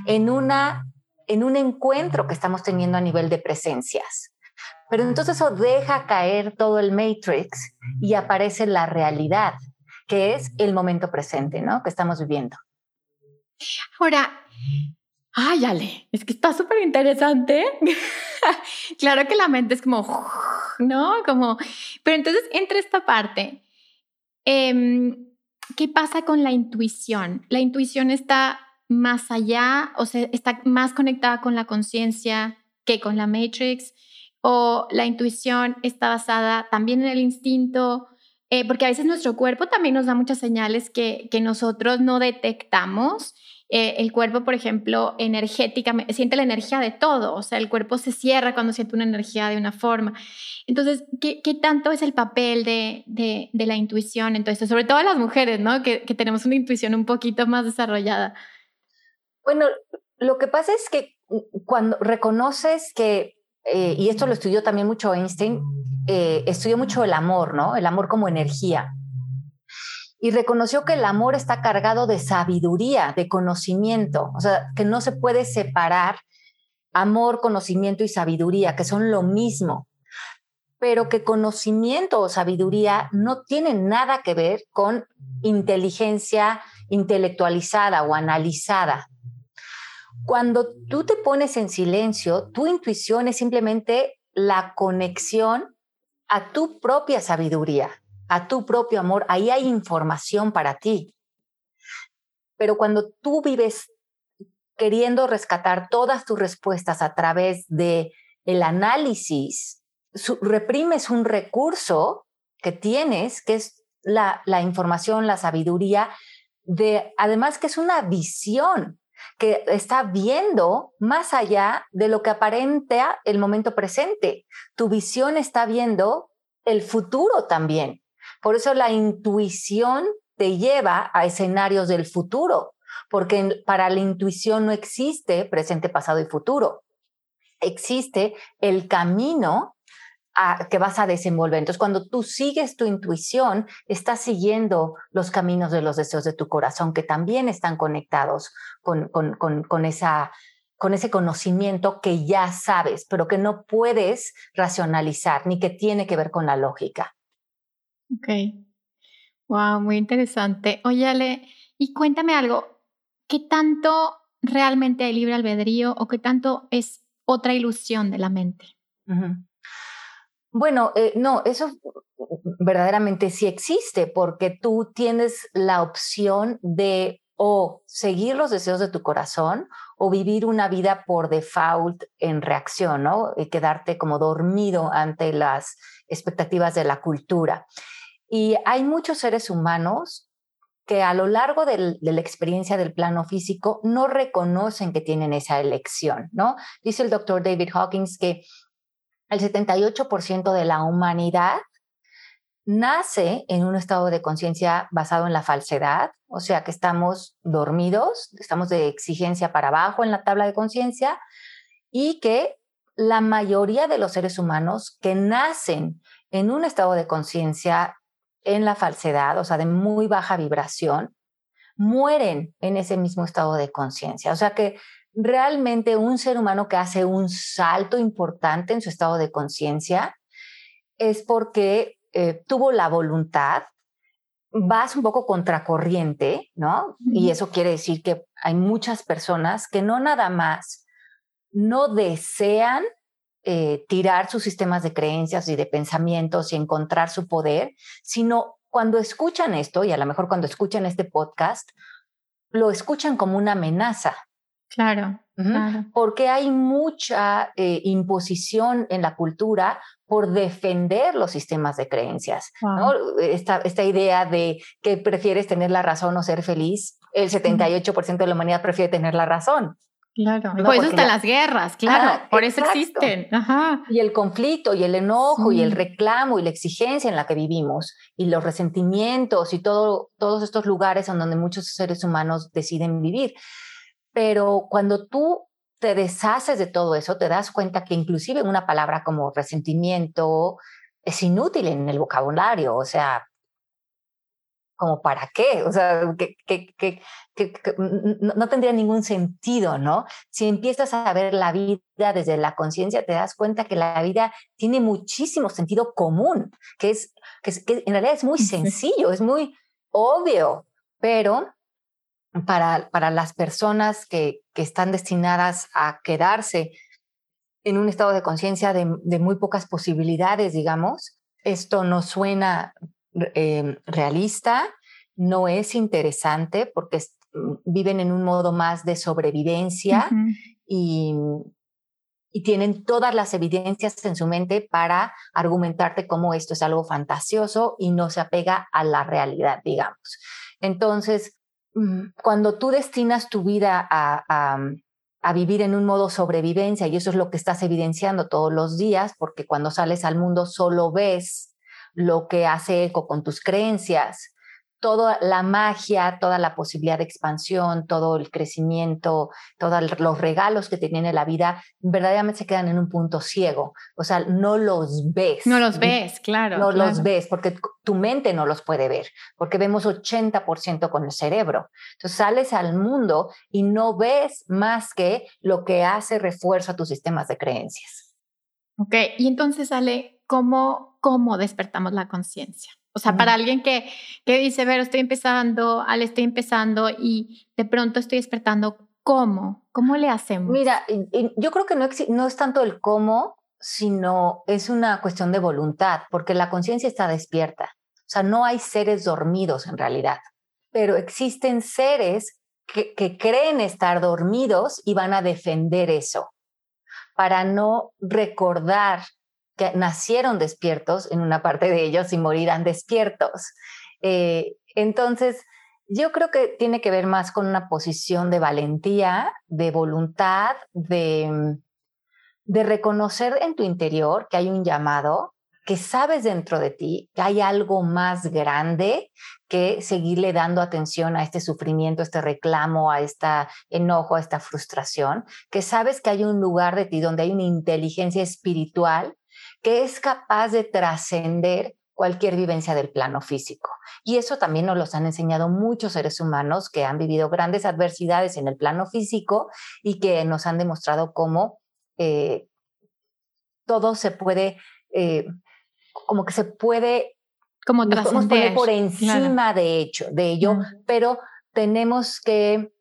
en una en un encuentro que estamos teniendo a nivel de presencias. Pero entonces eso deja caer todo el matrix y aparece la realidad, que es el momento presente, ¿no? Que estamos viviendo. Ahora, ay, Ale, es que está súper interesante. claro que la mente es como, ¿no? Como, pero entonces entre esta parte. Em, ¿Qué pasa con la intuición? La intuición está más allá, o sea, está más conectada con la conciencia que con la Matrix, o la intuición está basada también en el instinto, eh, porque a veces nuestro cuerpo también nos da muchas señales que, nosotros no detectamos eh, el cuerpo, por ejemplo, energéticamente, siente la energía de todo, o sea, el cuerpo se cierra cuando siente una energía de una forma. Entonces, ¿qué, tanto es el papel de, de, la intuición Entonces, Sobre todo las mujeres, ¿no? Que, tenemos una intuición un poquito más desarrollada. Bueno, lo que pasa es que cuando reconoces que, eh, y esto lo estudió también mucho Einstein, eh, estudió mucho el amor, ¿no? El amor como energía y reconoció que el amor está cargado de sabiduría, de conocimiento, o sea, que no se puede separar amor, conocimiento y sabiduría, que son lo mismo, pero que conocimiento o sabiduría no tienen nada que ver con inteligencia intelectualizada o analizada. Cuando tú te pones en silencio, tu intuición es simplemente la conexión a tu propia sabiduría a tu propio amor, ahí hay información para ti. Pero cuando tú vives queriendo rescatar todas tus respuestas a través de el análisis, reprimes un recurso que tienes, que es la, la información, la sabiduría, de, además que es una visión que está viendo más allá de lo que aparenta el momento presente. Tu visión está viendo el futuro también. Por eso la intuición te lleva a escenarios del futuro, porque para la intuición no existe presente, pasado y futuro. existe el camino que vas a desenvolver. Entonces, cuando tú sigues tu intuición, estás siguiendo los caminos de los deseos de tu corazón, que también están conectados con, con, con, esa, con ese conocimiento que ya sabes, pero que no puedes racionalizar, ni que tiene que ver con la lógica. Ok. Wow, muy interesante. Oye, y cuéntame algo, ¿qué tanto realmente hay libre albedrío o qué tanto es otra ilusión de la mente? Bueno, eh, no, eso verdaderamente sí existe porque tú tienes la opción de o seguir los deseos de tu corazón o vivir una vida por default en reacción, ¿no? Y quedarte como dormido ante las expectativas de la cultura. Y hay muchos seres humanos que a lo largo de la experiencia del plano físico no reconocen que tienen esa elección, ¿no? Dice el doctor David Hawkins que el 78% de la humanidad nace en un estado de conciencia basado en la falsedad, o sea que estamos dormidos, estamos de exigencia para abajo en la tabla de conciencia y que la mayoría de los seres humanos que nacen en un estado de conciencia en la falsedad, o sea, de muy baja vibración, mueren en ese mismo estado de conciencia. O sea que realmente un ser humano que hace un salto importante en su estado de conciencia es porque eh, tuvo la voluntad, vas un poco contracorriente, ¿no? Y eso quiere decir que hay muchas personas que no nada más no desean eh, tirar sus sistemas de creencias y de pensamientos y encontrar su poder, sino cuando escuchan esto, y a lo mejor cuando escuchan este podcast, lo escuchan como una amenaza. Claro. Porque hay mucha eh, imposición en la cultura por defender los sistemas de creencias. Esta, esta, idea de que prefieres tener la razón o ser feliz, el 78% de la humanidad prefiere tener la razón. Claro, por eso están las guerras, claro, por eso existen. Y el conflicto y el enojo y el reclamo y la exigencia en la que vivimos y los resentimientos y todo, todos estos lugares en donde muchos seres humanos deciden vivir. Pero cuando tú te deshaces de todo eso, te das cuenta que inclusive una palabra como resentimiento es inútil en el vocabulario, o sea, como para qué, o sea, que, que, no, tendría ningún sentido, ¿no? Si empiezas a ver la vida desde la conciencia, te das cuenta que la vida tiene muchísimo sentido común, que es que, en realidad es muy sencillo, es muy obvio, pero para, para las personas que, que están destinadas a quedarse en un estado de conciencia de, de, muy pocas posibilidades, digamos, esto no suena eh, realista, no es interesante porque mm, viven en un modo más de sobrevivencia y, y tienen todas las evidencias en su mente para argumentarte cómo esto es algo fantasioso y no se apega a la realidad, digamos. Entonces, cuando tú destinas tu vida a, a, vivir en un modo sobrevivencia, y eso es lo que estás evidenciando todos los días, porque cuando sales al mundo solo ves lo que hace eco con tus creencias, toda la magia, toda la posibilidad de expansión, todo el crecimiento, todos los regalos que tiene la vida, verdaderamente se quedan en un punto ciego. O sea, no los ves. No los ves, claro. No los ves porque tu mente no los puede ver, porque vemos 80% con el cerebro. Entonces sales al mundo y no ves más que lo que hace refuerzo a tus sistemas de creencias. Ok, y entonces sale cómo cómo despertamos la conciencia. O sea, para alguien que, que dice, ver, estoy empezando, al estoy empezando y de pronto estoy despertando, ¿cómo? ¿Cómo le hacemos? Mira, yo creo que no, no es tanto el cómo, sino es una cuestión de voluntad, porque la conciencia está despierta. O sea, no hay seres dormidos en realidad, pero existen seres que, que creen estar dormidos y van a defender eso para no recordar nacieron despiertos en una parte de ellos y morirán despiertos. Eh, entonces, yo creo que tiene que ver más con una posición de valentía, de voluntad, de, de reconocer en tu interior que hay un llamado, que sabes dentro de ti que hay algo más grande que seguirle dando atención a este sufrimiento, a este reclamo, a este enojo, a esta frustración, que sabes que hay un lugar de ti donde hay una inteligencia espiritual que es capaz de trascender cualquier vivencia del plano físico. Y eso también nos lo han enseñado muchos seres humanos que han vivido grandes adversidades en el plano físico y que nos han demostrado cómo eh, todo se puede, eh, como que se puede, como poner por encima de, hecho, de ello, pero tenemos que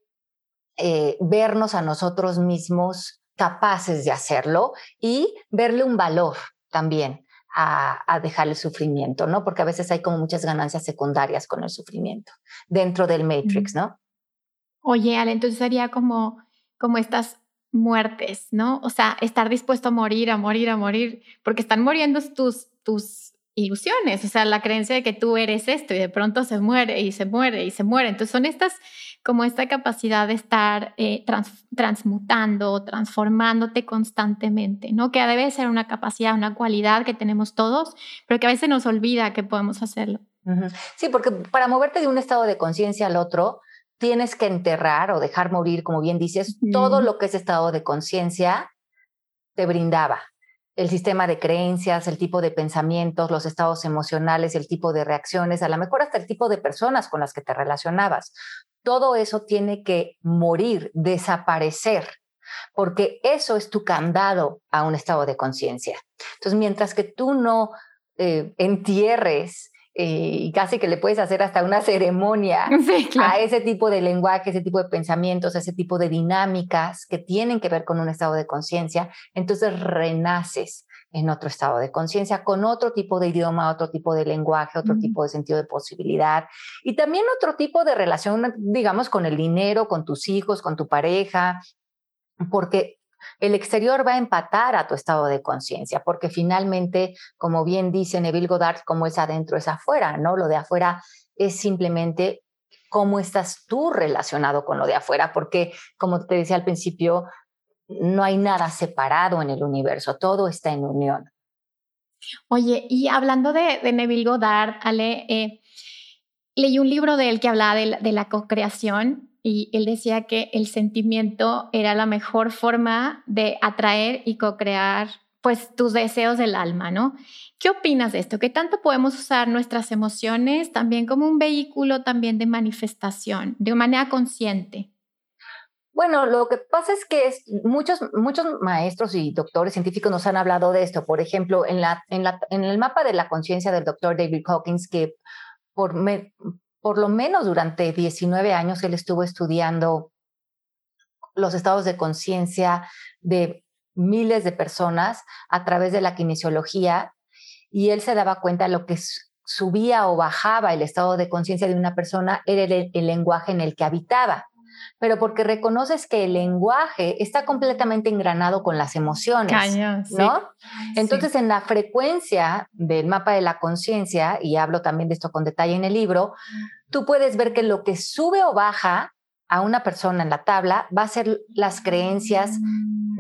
eh, vernos a nosotros mismos capaces de hacerlo y verle un valor también a, dejar el sufrimiento, ¿no? Porque a veces hay como muchas ganancias secundarias con el sufrimiento dentro del Matrix, ¿no? Oye, Ale, entonces sería como, como estas muertes, ¿no? O sea, estar dispuesto a morir, a morir, a morir, porque están muriendo tus, tus ilusiones, o sea, la creencia de que tú eres esto y de pronto se muere y se muere y se muere. Entonces son estas, como esta capacidad de estar eh, transmutando, transformándote constantemente, ¿no? Que debe ser una capacidad, una cualidad que tenemos todos, pero que a veces nos olvida que podemos hacerlo. Sí, porque para moverte de un estado de conciencia al otro, tienes que enterrar o dejar morir, como bien dices, todo lo que ese estado de conciencia te brindaba el sistema de creencias, el tipo de pensamientos, los estados emocionales, el tipo de reacciones, a lo mejor hasta el tipo de personas con las que te relacionabas. Todo eso tiene que morir, desaparecer, porque eso es tu candado a un estado de conciencia. Entonces, mientras que tú no eh, entierres y casi que le puedes hacer hasta una ceremonia a ese tipo de lenguaje, ese tipo de pensamientos, ese tipo de dinámicas que tienen que ver con un estado de conciencia, entonces renaces en otro estado de conciencia, con otro tipo de idioma, otro tipo de lenguaje, otro tipo de sentido de posibilidad y también otro tipo de relación, digamos, con el dinero, con tus hijos, con tu pareja, porque el exterior va a empatar a tu estado de conciencia, porque finalmente, como bien dice Neville Goddard, como es adentro es afuera, ¿no? Lo de afuera es simplemente cómo estás tú relacionado con lo de afuera, porque como te decía al principio, no hay nada separado en el universo, todo está en unión. Oye, y hablando de, Neville Goddard, Ale, eh, leí un libro de él que hablaba de de la co-creación y él decía que el sentimiento era la mejor forma de atraer y co-crear pues tus deseos del alma, ¿no? ¿Qué opinas de esto? ¿Qué tanto podemos usar nuestras emociones también como un vehículo también de manifestación, de manera consciente? Bueno, lo que pasa es que muchos, muchos maestros y doctores científicos nos han hablado de esto. Por ejemplo, en, la, en, la, en el mapa de la conciencia del doctor David Hawkins, que por, me, por lo menos durante 19 años él estuvo estudiando los estados de conciencia de miles de personas a través de la kinesiología y él se daba cuenta de lo que subía o bajaba el estado de conciencia de una persona era el, lenguaje en el que habitaba pero porque reconoces que el lenguaje está completamente engranado con las emociones, ¿no? Entonces, en la frecuencia del mapa de la conciencia, y hablo también de esto con detalle en el libro, tú puedes ver que lo que sube o baja a una persona en la tabla va a ser las creencias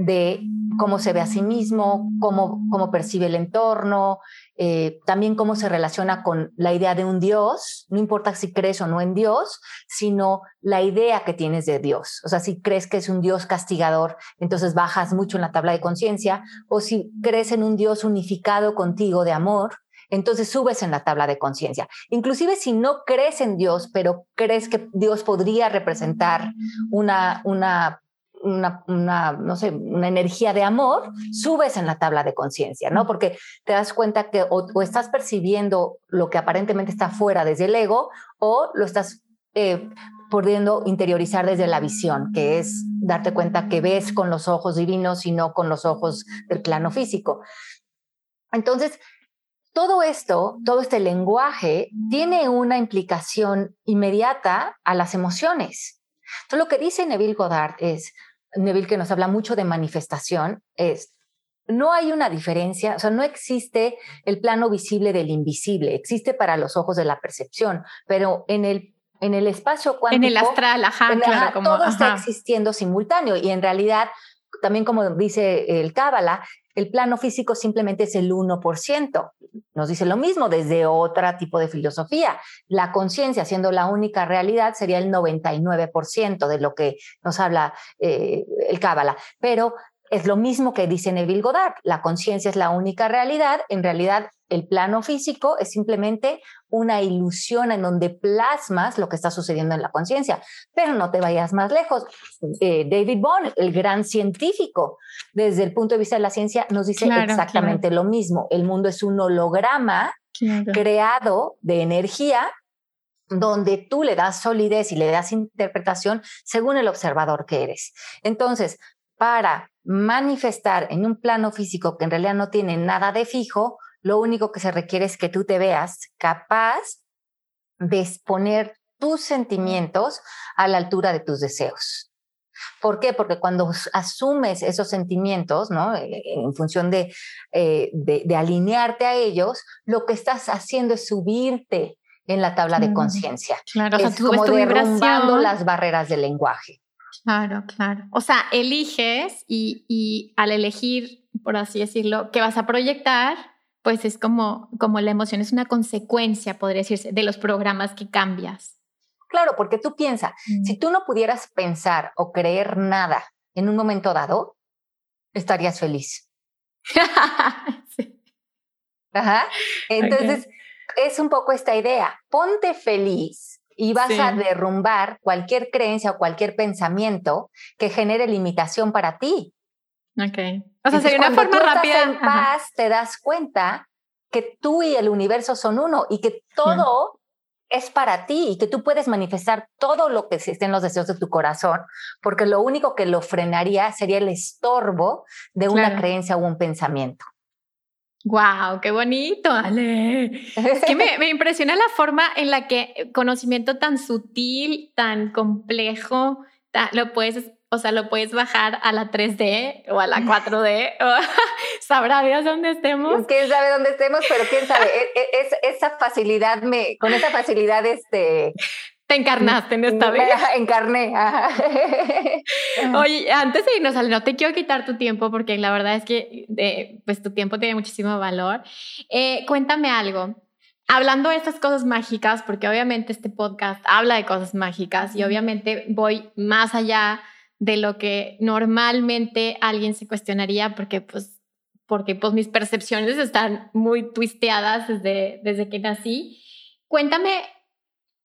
de cómo se ve a sí mismo, cómo, cómo percibe el entorno, eh, también cómo se relaciona con la idea de un Dios, no importa si crees o no en Dios, sino la idea que tienes de Dios. O sea, si crees que es un Dios castigador, entonces bajas mucho en la tabla de conciencia, o si crees en un Dios unificado contigo de amor, entonces subes en la tabla de conciencia. Inclusive si no crees en Dios, pero crees que Dios podría representar una, una una, no sé, una energía de amor, subes en la tabla de conciencia, ¿no? Porque te das cuenta que o, estás percibiendo lo que aparentemente está fuera desde el ego o lo estás eh, pudiendo interiorizar desde la visión, que es darte cuenta que ves con los ojos divinos y no con los ojos del plano físico. Entonces, todo esto, todo este lenguaje tiene una implicación inmediata a las emociones. Entonces, lo que dice Neville Goddard es, Neville que nos habla mucho de manifestación, es, no hay una diferencia, o sea, no existe el plano visible del invisible, existe para los ojos de la percepción, pero en el, en el espacio cuántico... En el astral, ajá, claro, todo está existiendo simultáneo y en realidad también como dice el Cábala, el plano físico simplemente es el 1%. Nos dice lo mismo desde otro tipo de filosofía. La conciencia, siendo la única realidad, sería el 99% de lo que nos habla eh, el Cábala. Pero es lo mismo que dice Neville Goddard. La conciencia es la única realidad. En realidad, el plano físico es simplemente una ilusión en donde plasmas lo que está sucediendo en la conciencia. Pero no te vayas más lejos. Eh, David Bond, el gran científico, desde el punto de vista de la ciencia, nos dice exactamente lo mismo. El mundo es un holograma creado de energía donde tú le das solidez y le das interpretación según el observador que eres. Entonces, para manifestar en un plano físico que en realidad no tiene nada de fijo, lo único que se requiere es que tú te veas capaz de exponer tus sentimientos a la altura de tus deseos. ¿Por qué? Porque cuando asumes esos sentimientos, ¿no? Eh, en función de, eh, de, alinearte a ellos, lo que estás haciendo es subirte en la tabla de conciencia. Claro, es como derrumbando las barreras del lenguaje. Claro, claro. O sea, eliges y, y al elegir, por así decirlo, que vas a proyectar, pues es como, como la emoción es una consecuencia, podría decirse, de los programas que cambias. Claro, porque tú piensas, si mm. tú no pudieras pensar o creer nada en un momento dado, estarías feliz. Ajá. Entonces, es un poco esta idea, ponte feliz y vas a derrumbar cualquier creencia o cualquier pensamiento que genere limitación para ti. Ok. O sea, sería una forma rápida. en paz, te das cuenta que tú y el universo son uno y que todo es para ti y que tú puedes manifestar todo lo que existen los deseos de tu corazón, porque lo único que lo frenaría sería el estorbo de una creencia o un pensamiento. ¡Wow! ¡Qué bonito, Ale! Es que me, me, impresiona la forma en la que conocimiento tan sutil, tan complejo, lo puedes o sea, lo puedes bajar a la 3D o a la 4D. O, Sabrá Dios dónde estemos. Quién sabe dónde estemos, pero quién sabe. E, e, es, esa facilidad, me, con esa facilidad, este. Te encarnaste en esta vez. Encarné. Oye, antes de irnos, no te quiero quitar tu tiempo porque la verdad es que eh, pues tu tiempo tiene muchísimo valor. Eh, cuéntame algo hablando de estas cosas mágicas, porque obviamente este podcast habla de cosas mágicas y obviamente voy más allá de lo que normalmente alguien se cuestionaría porque pues porque pues mis percepciones están muy twisteadas desde, desde que nací. Cuéntame,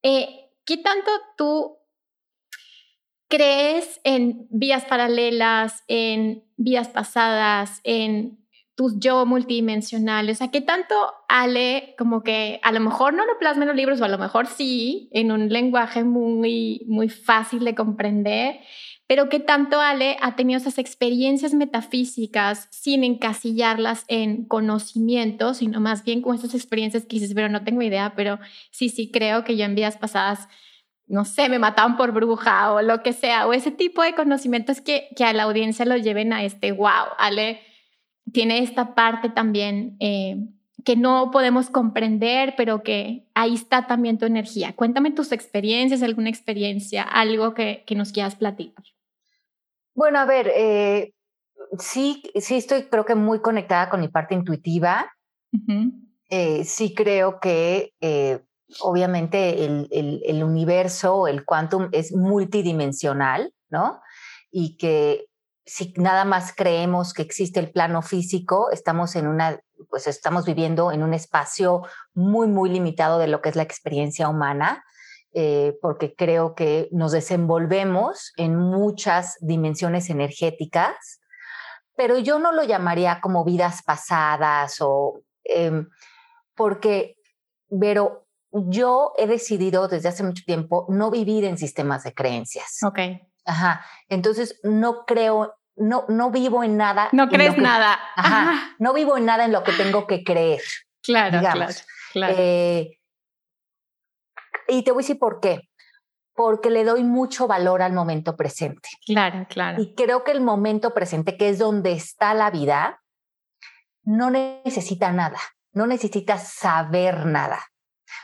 eh, ¿qué tanto tú crees en vías paralelas, en vidas pasadas, en tus yo multidimensionales? ¿qué tanto Ale como que a lo mejor no lo plasma en los libros o a lo mejor sí, en un lenguaje muy, muy fácil de comprender? Pero qué tanto Ale ha tenido esas experiencias metafísicas sin encasillarlas en conocimiento, sino más bien con esas experiencias que dices, pero no tengo idea, pero sí, sí creo que yo en vidas pasadas, no sé, me mataban por bruja o lo que sea, o ese tipo de conocimientos que, que a la audiencia lo lleven a este, wow, Ale tiene esta parte también. Eh, que no podemos comprender, pero que ahí está también tu energía. Cuéntame tus experiencias, alguna experiencia, algo que, que nos quieras platicar. Bueno, a ver, eh, sí, sí estoy creo que muy conectada con mi parte intuitiva. Eh, sí creo que eh, obviamente el, el, el, universo, el quantum es multidimensional, ¿no? Y que si nada más creemos que existe el plano físico, estamos en una, pues estamos viviendo en un espacio muy, muy limitado de lo que es la experiencia humana. Eh, porque creo que nos desenvolvemos en muchas dimensiones energéticas, pero yo no lo llamaría como vidas pasadas o em, porque, pero yo he decidido desde hace mucho tiempo no vivir en sistemas de creencias. Ok. Ajá. Entonces no creo, no, no vivo en nada. No crees nada. Ajá. No vivo en nada en lo que tengo que creer. Claro, claro. claro. Eh, y te voy a decir por qué. Porque le doy mucho valor al momento presente. Claro, claro. Y creo que el momento presente, que es donde está la vida, no necesita nada, no necesitas saber nada.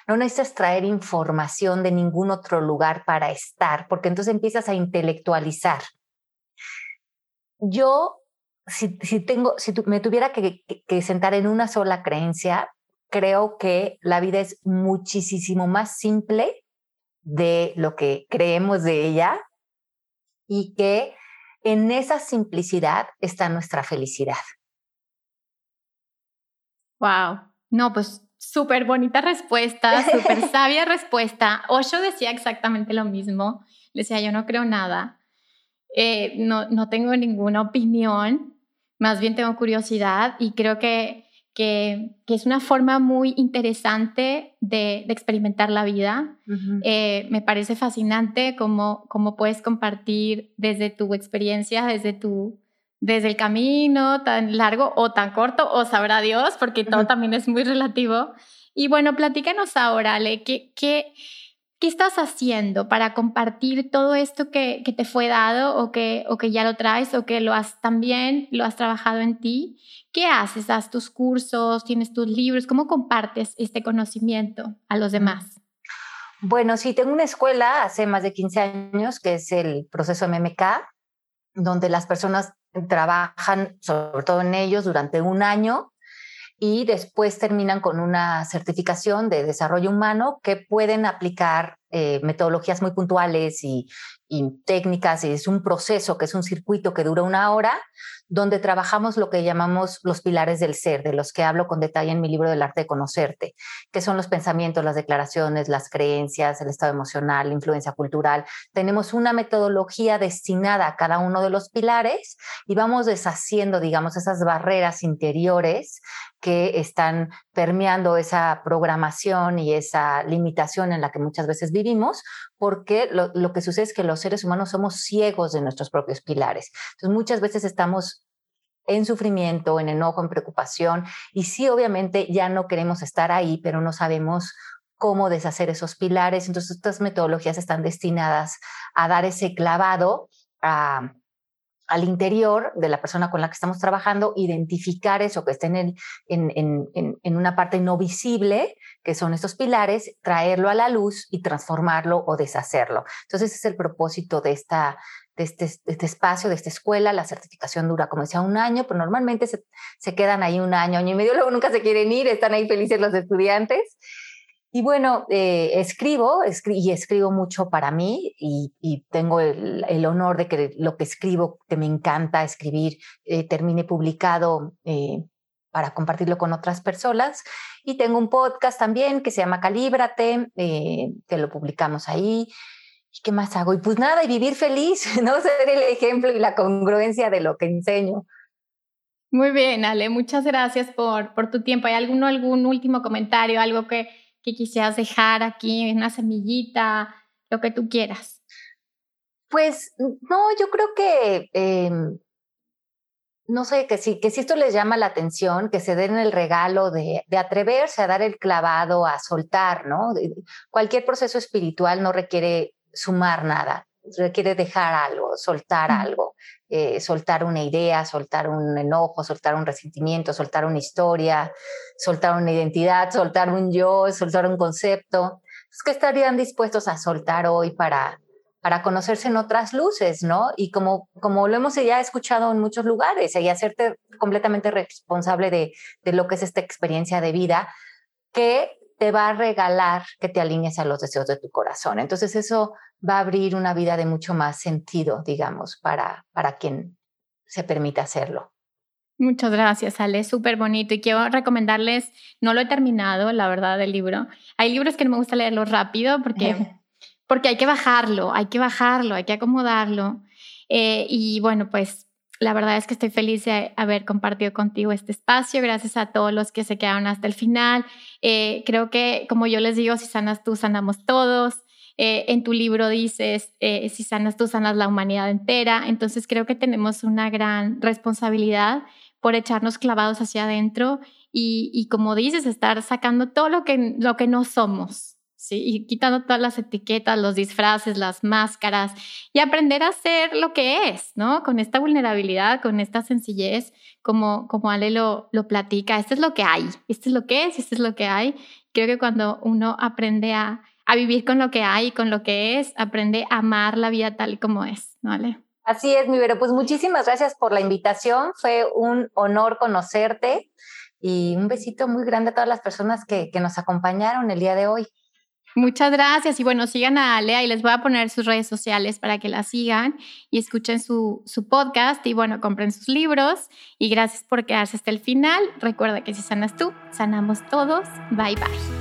No necesitas traer información de ningún otro lugar para estar, porque entonces empiezas a intelectualizar. yo, si, tengo, si me tuviera que, sentar en una sola creencia, creo que la vida es muchísimo más simple de lo que creemos de ella y que en esa simplicidad está nuestra felicidad. Wow. No, pues súper bonita respuesta, súper sabia respuesta. Osho decía exactamente lo mismo. Decía, yo no creo nada. Eh, no, no tengo ninguna opinión, más bien tengo curiosidad y creo que, que, es una forma muy interesante de, experimentar la vida. Eh, me parece fascinante cómo, cómo puedes compartir desde tu experiencia, desde tu desde el camino tan largo o tan corto, o sabrá Dios, porque todo también es muy relativo. Y bueno, platícanos ahora, Ale, ¿qué, qué, qué estás haciendo para compartir todo esto que, que, te fue dado o que, o que ya lo traes o que lo has también, lo has trabajado en ti? ¿Qué haces? ¿Das tus cursos? ¿Tienes tus libros? ¿Cómo compartes este conocimiento a los demás? Bueno, sí, tengo una escuela hace más de 15 años que es el proceso MMK, donde las personas trabajan sobre todo en ellos durante un año y después terminan con una certificación de desarrollo humano que pueden aplicar eh, metodologías muy puntuales y, y técnicas, y es un proceso que es un circuito que dura una hora, donde trabajamos lo que llamamos los pilares del ser, de los que hablo con detalle en mi libro del arte de conocerte, que son los pensamientos, las declaraciones, las creencias, el estado emocional, la influencia cultural. Tenemos una metodología destinada a cada uno de los pilares y vamos deshaciendo, digamos, esas barreras interiores que están permeando esa programación y esa limitación en la que muchas veces vivimos, porque lo, que sucede es que los seres humanos somos ciegos de nuestros propios pilares. Entonces muchas veces estamos en sufrimiento, en enojo, en preocupación, y sí, obviamente ya no queremos estar ahí, pero no sabemos cómo deshacer esos pilares. Entonces estas metodologías están destinadas a dar ese clavado a al interior de la persona con la que estamos trabajando, identificar eso que está en, en, en, una parte no visible, que son estos pilares, traerlo a la luz y transformarlo o deshacerlo. Entonces, ese es el propósito de, esta, de, este, este espacio, de esta escuela. La certificación dura, como decía, un año, pero normalmente se, se quedan ahí un año, año y medio, luego nunca se quieren ir, están ahí felices los estudiantes. Y bueno, eh, escribo y escribo mucho para mí y, tengo el, honor de que lo que escribo, que me encanta escribir, eh, termine publicado eh, para compartirlo con otras personas. Y tengo un podcast también que se llama Calíbrate, que lo publicamos ahí. ¿Y qué más hago? Y pues nada, y vivir feliz, ¿no? Ser el ejemplo y la congruencia de lo que enseño. Muy bien, Ale, muchas gracias por, por tu tiempo. ¿Hay alguno, algún último comentario, algo que que quisieras dejar aquí, una semillita, lo que tú quieras? Pues no, yo creo que, em, no sé, que si, que si esto les llama la atención, que se den el regalo de, de atreverse a dar el clavado, a soltar, ¿no? Cualquier proceso espiritual no requiere sumar nada, requiere dejar algo, soltar algo, eh, soltar una idea, soltar un enojo, soltar un resentimiento, soltar una historia, soltar una identidad, soltar un yo, soltar un concepto. Que estarían dispuestos a soltar hoy para, para conocerse en otras luces, ¿no? Y como, como lo hemos ya escuchado en muchos lugares, y hacerte completamente responsable de, de lo que es esta experiencia de vida, que te va a regalar que te alinees a los deseos de tu corazón. Entonces eso va a abrir una vida de mucho más sentido, digamos, para, para quien se permita hacerlo. Muchas gracias, Ale, súper bonito. Y quiero recomendarles, no lo he terminado, la verdad, del libro. Hay libros que no me gusta leerlos rápido porque, porque hay que bajarlo, hay que bajarlo, hay que acomodarlo. Eh, y bueno, pues la verdad es que estoy feliz de haber compartido contigo este espacio. Gracias a todos los que se quedaron hasta el final. Eh, creo que, como yo les digo, si sanas tú, sanamos todos. Eh, en tu libro dices, eh, si sanas tú, sanas la humanidad entera. Entonces creo que tenemos una gran responsabilidad por echarnos clavados hacia adentro y, como dices, estar sacando todo lo que no somos. ¿Sí? Y quitando todas las etiquetas, los disfraces, las máscaras y aprender a ser lo que es, ¿no? Con esta vulnerabilidad, con esta sencillez, como, como Ale lo, lo platica, esto es lo que hay, esto es lo que es, esto es lo que hay. Creo que cuando uno aprende a, a vivir con lo que hay, con lo que es, aprende a amar la vida tal y como es, ¿no, Ale? Así es, mi Vero. Pues muchísimas gracias por la invitación. Fue un honor conocerte y un besito muy grande a todas las personas que, que nos acompañaron el día de hoy. Muchas gracias y bueno, sigan a Alea y les voy a poner sus redes sociales para que la sigan y escuchen su, su podcast y bueno, compren sus libros y gracias por quedarse hasta el final. Recuerda que si sanas tú, sanamos todos. Bye bye.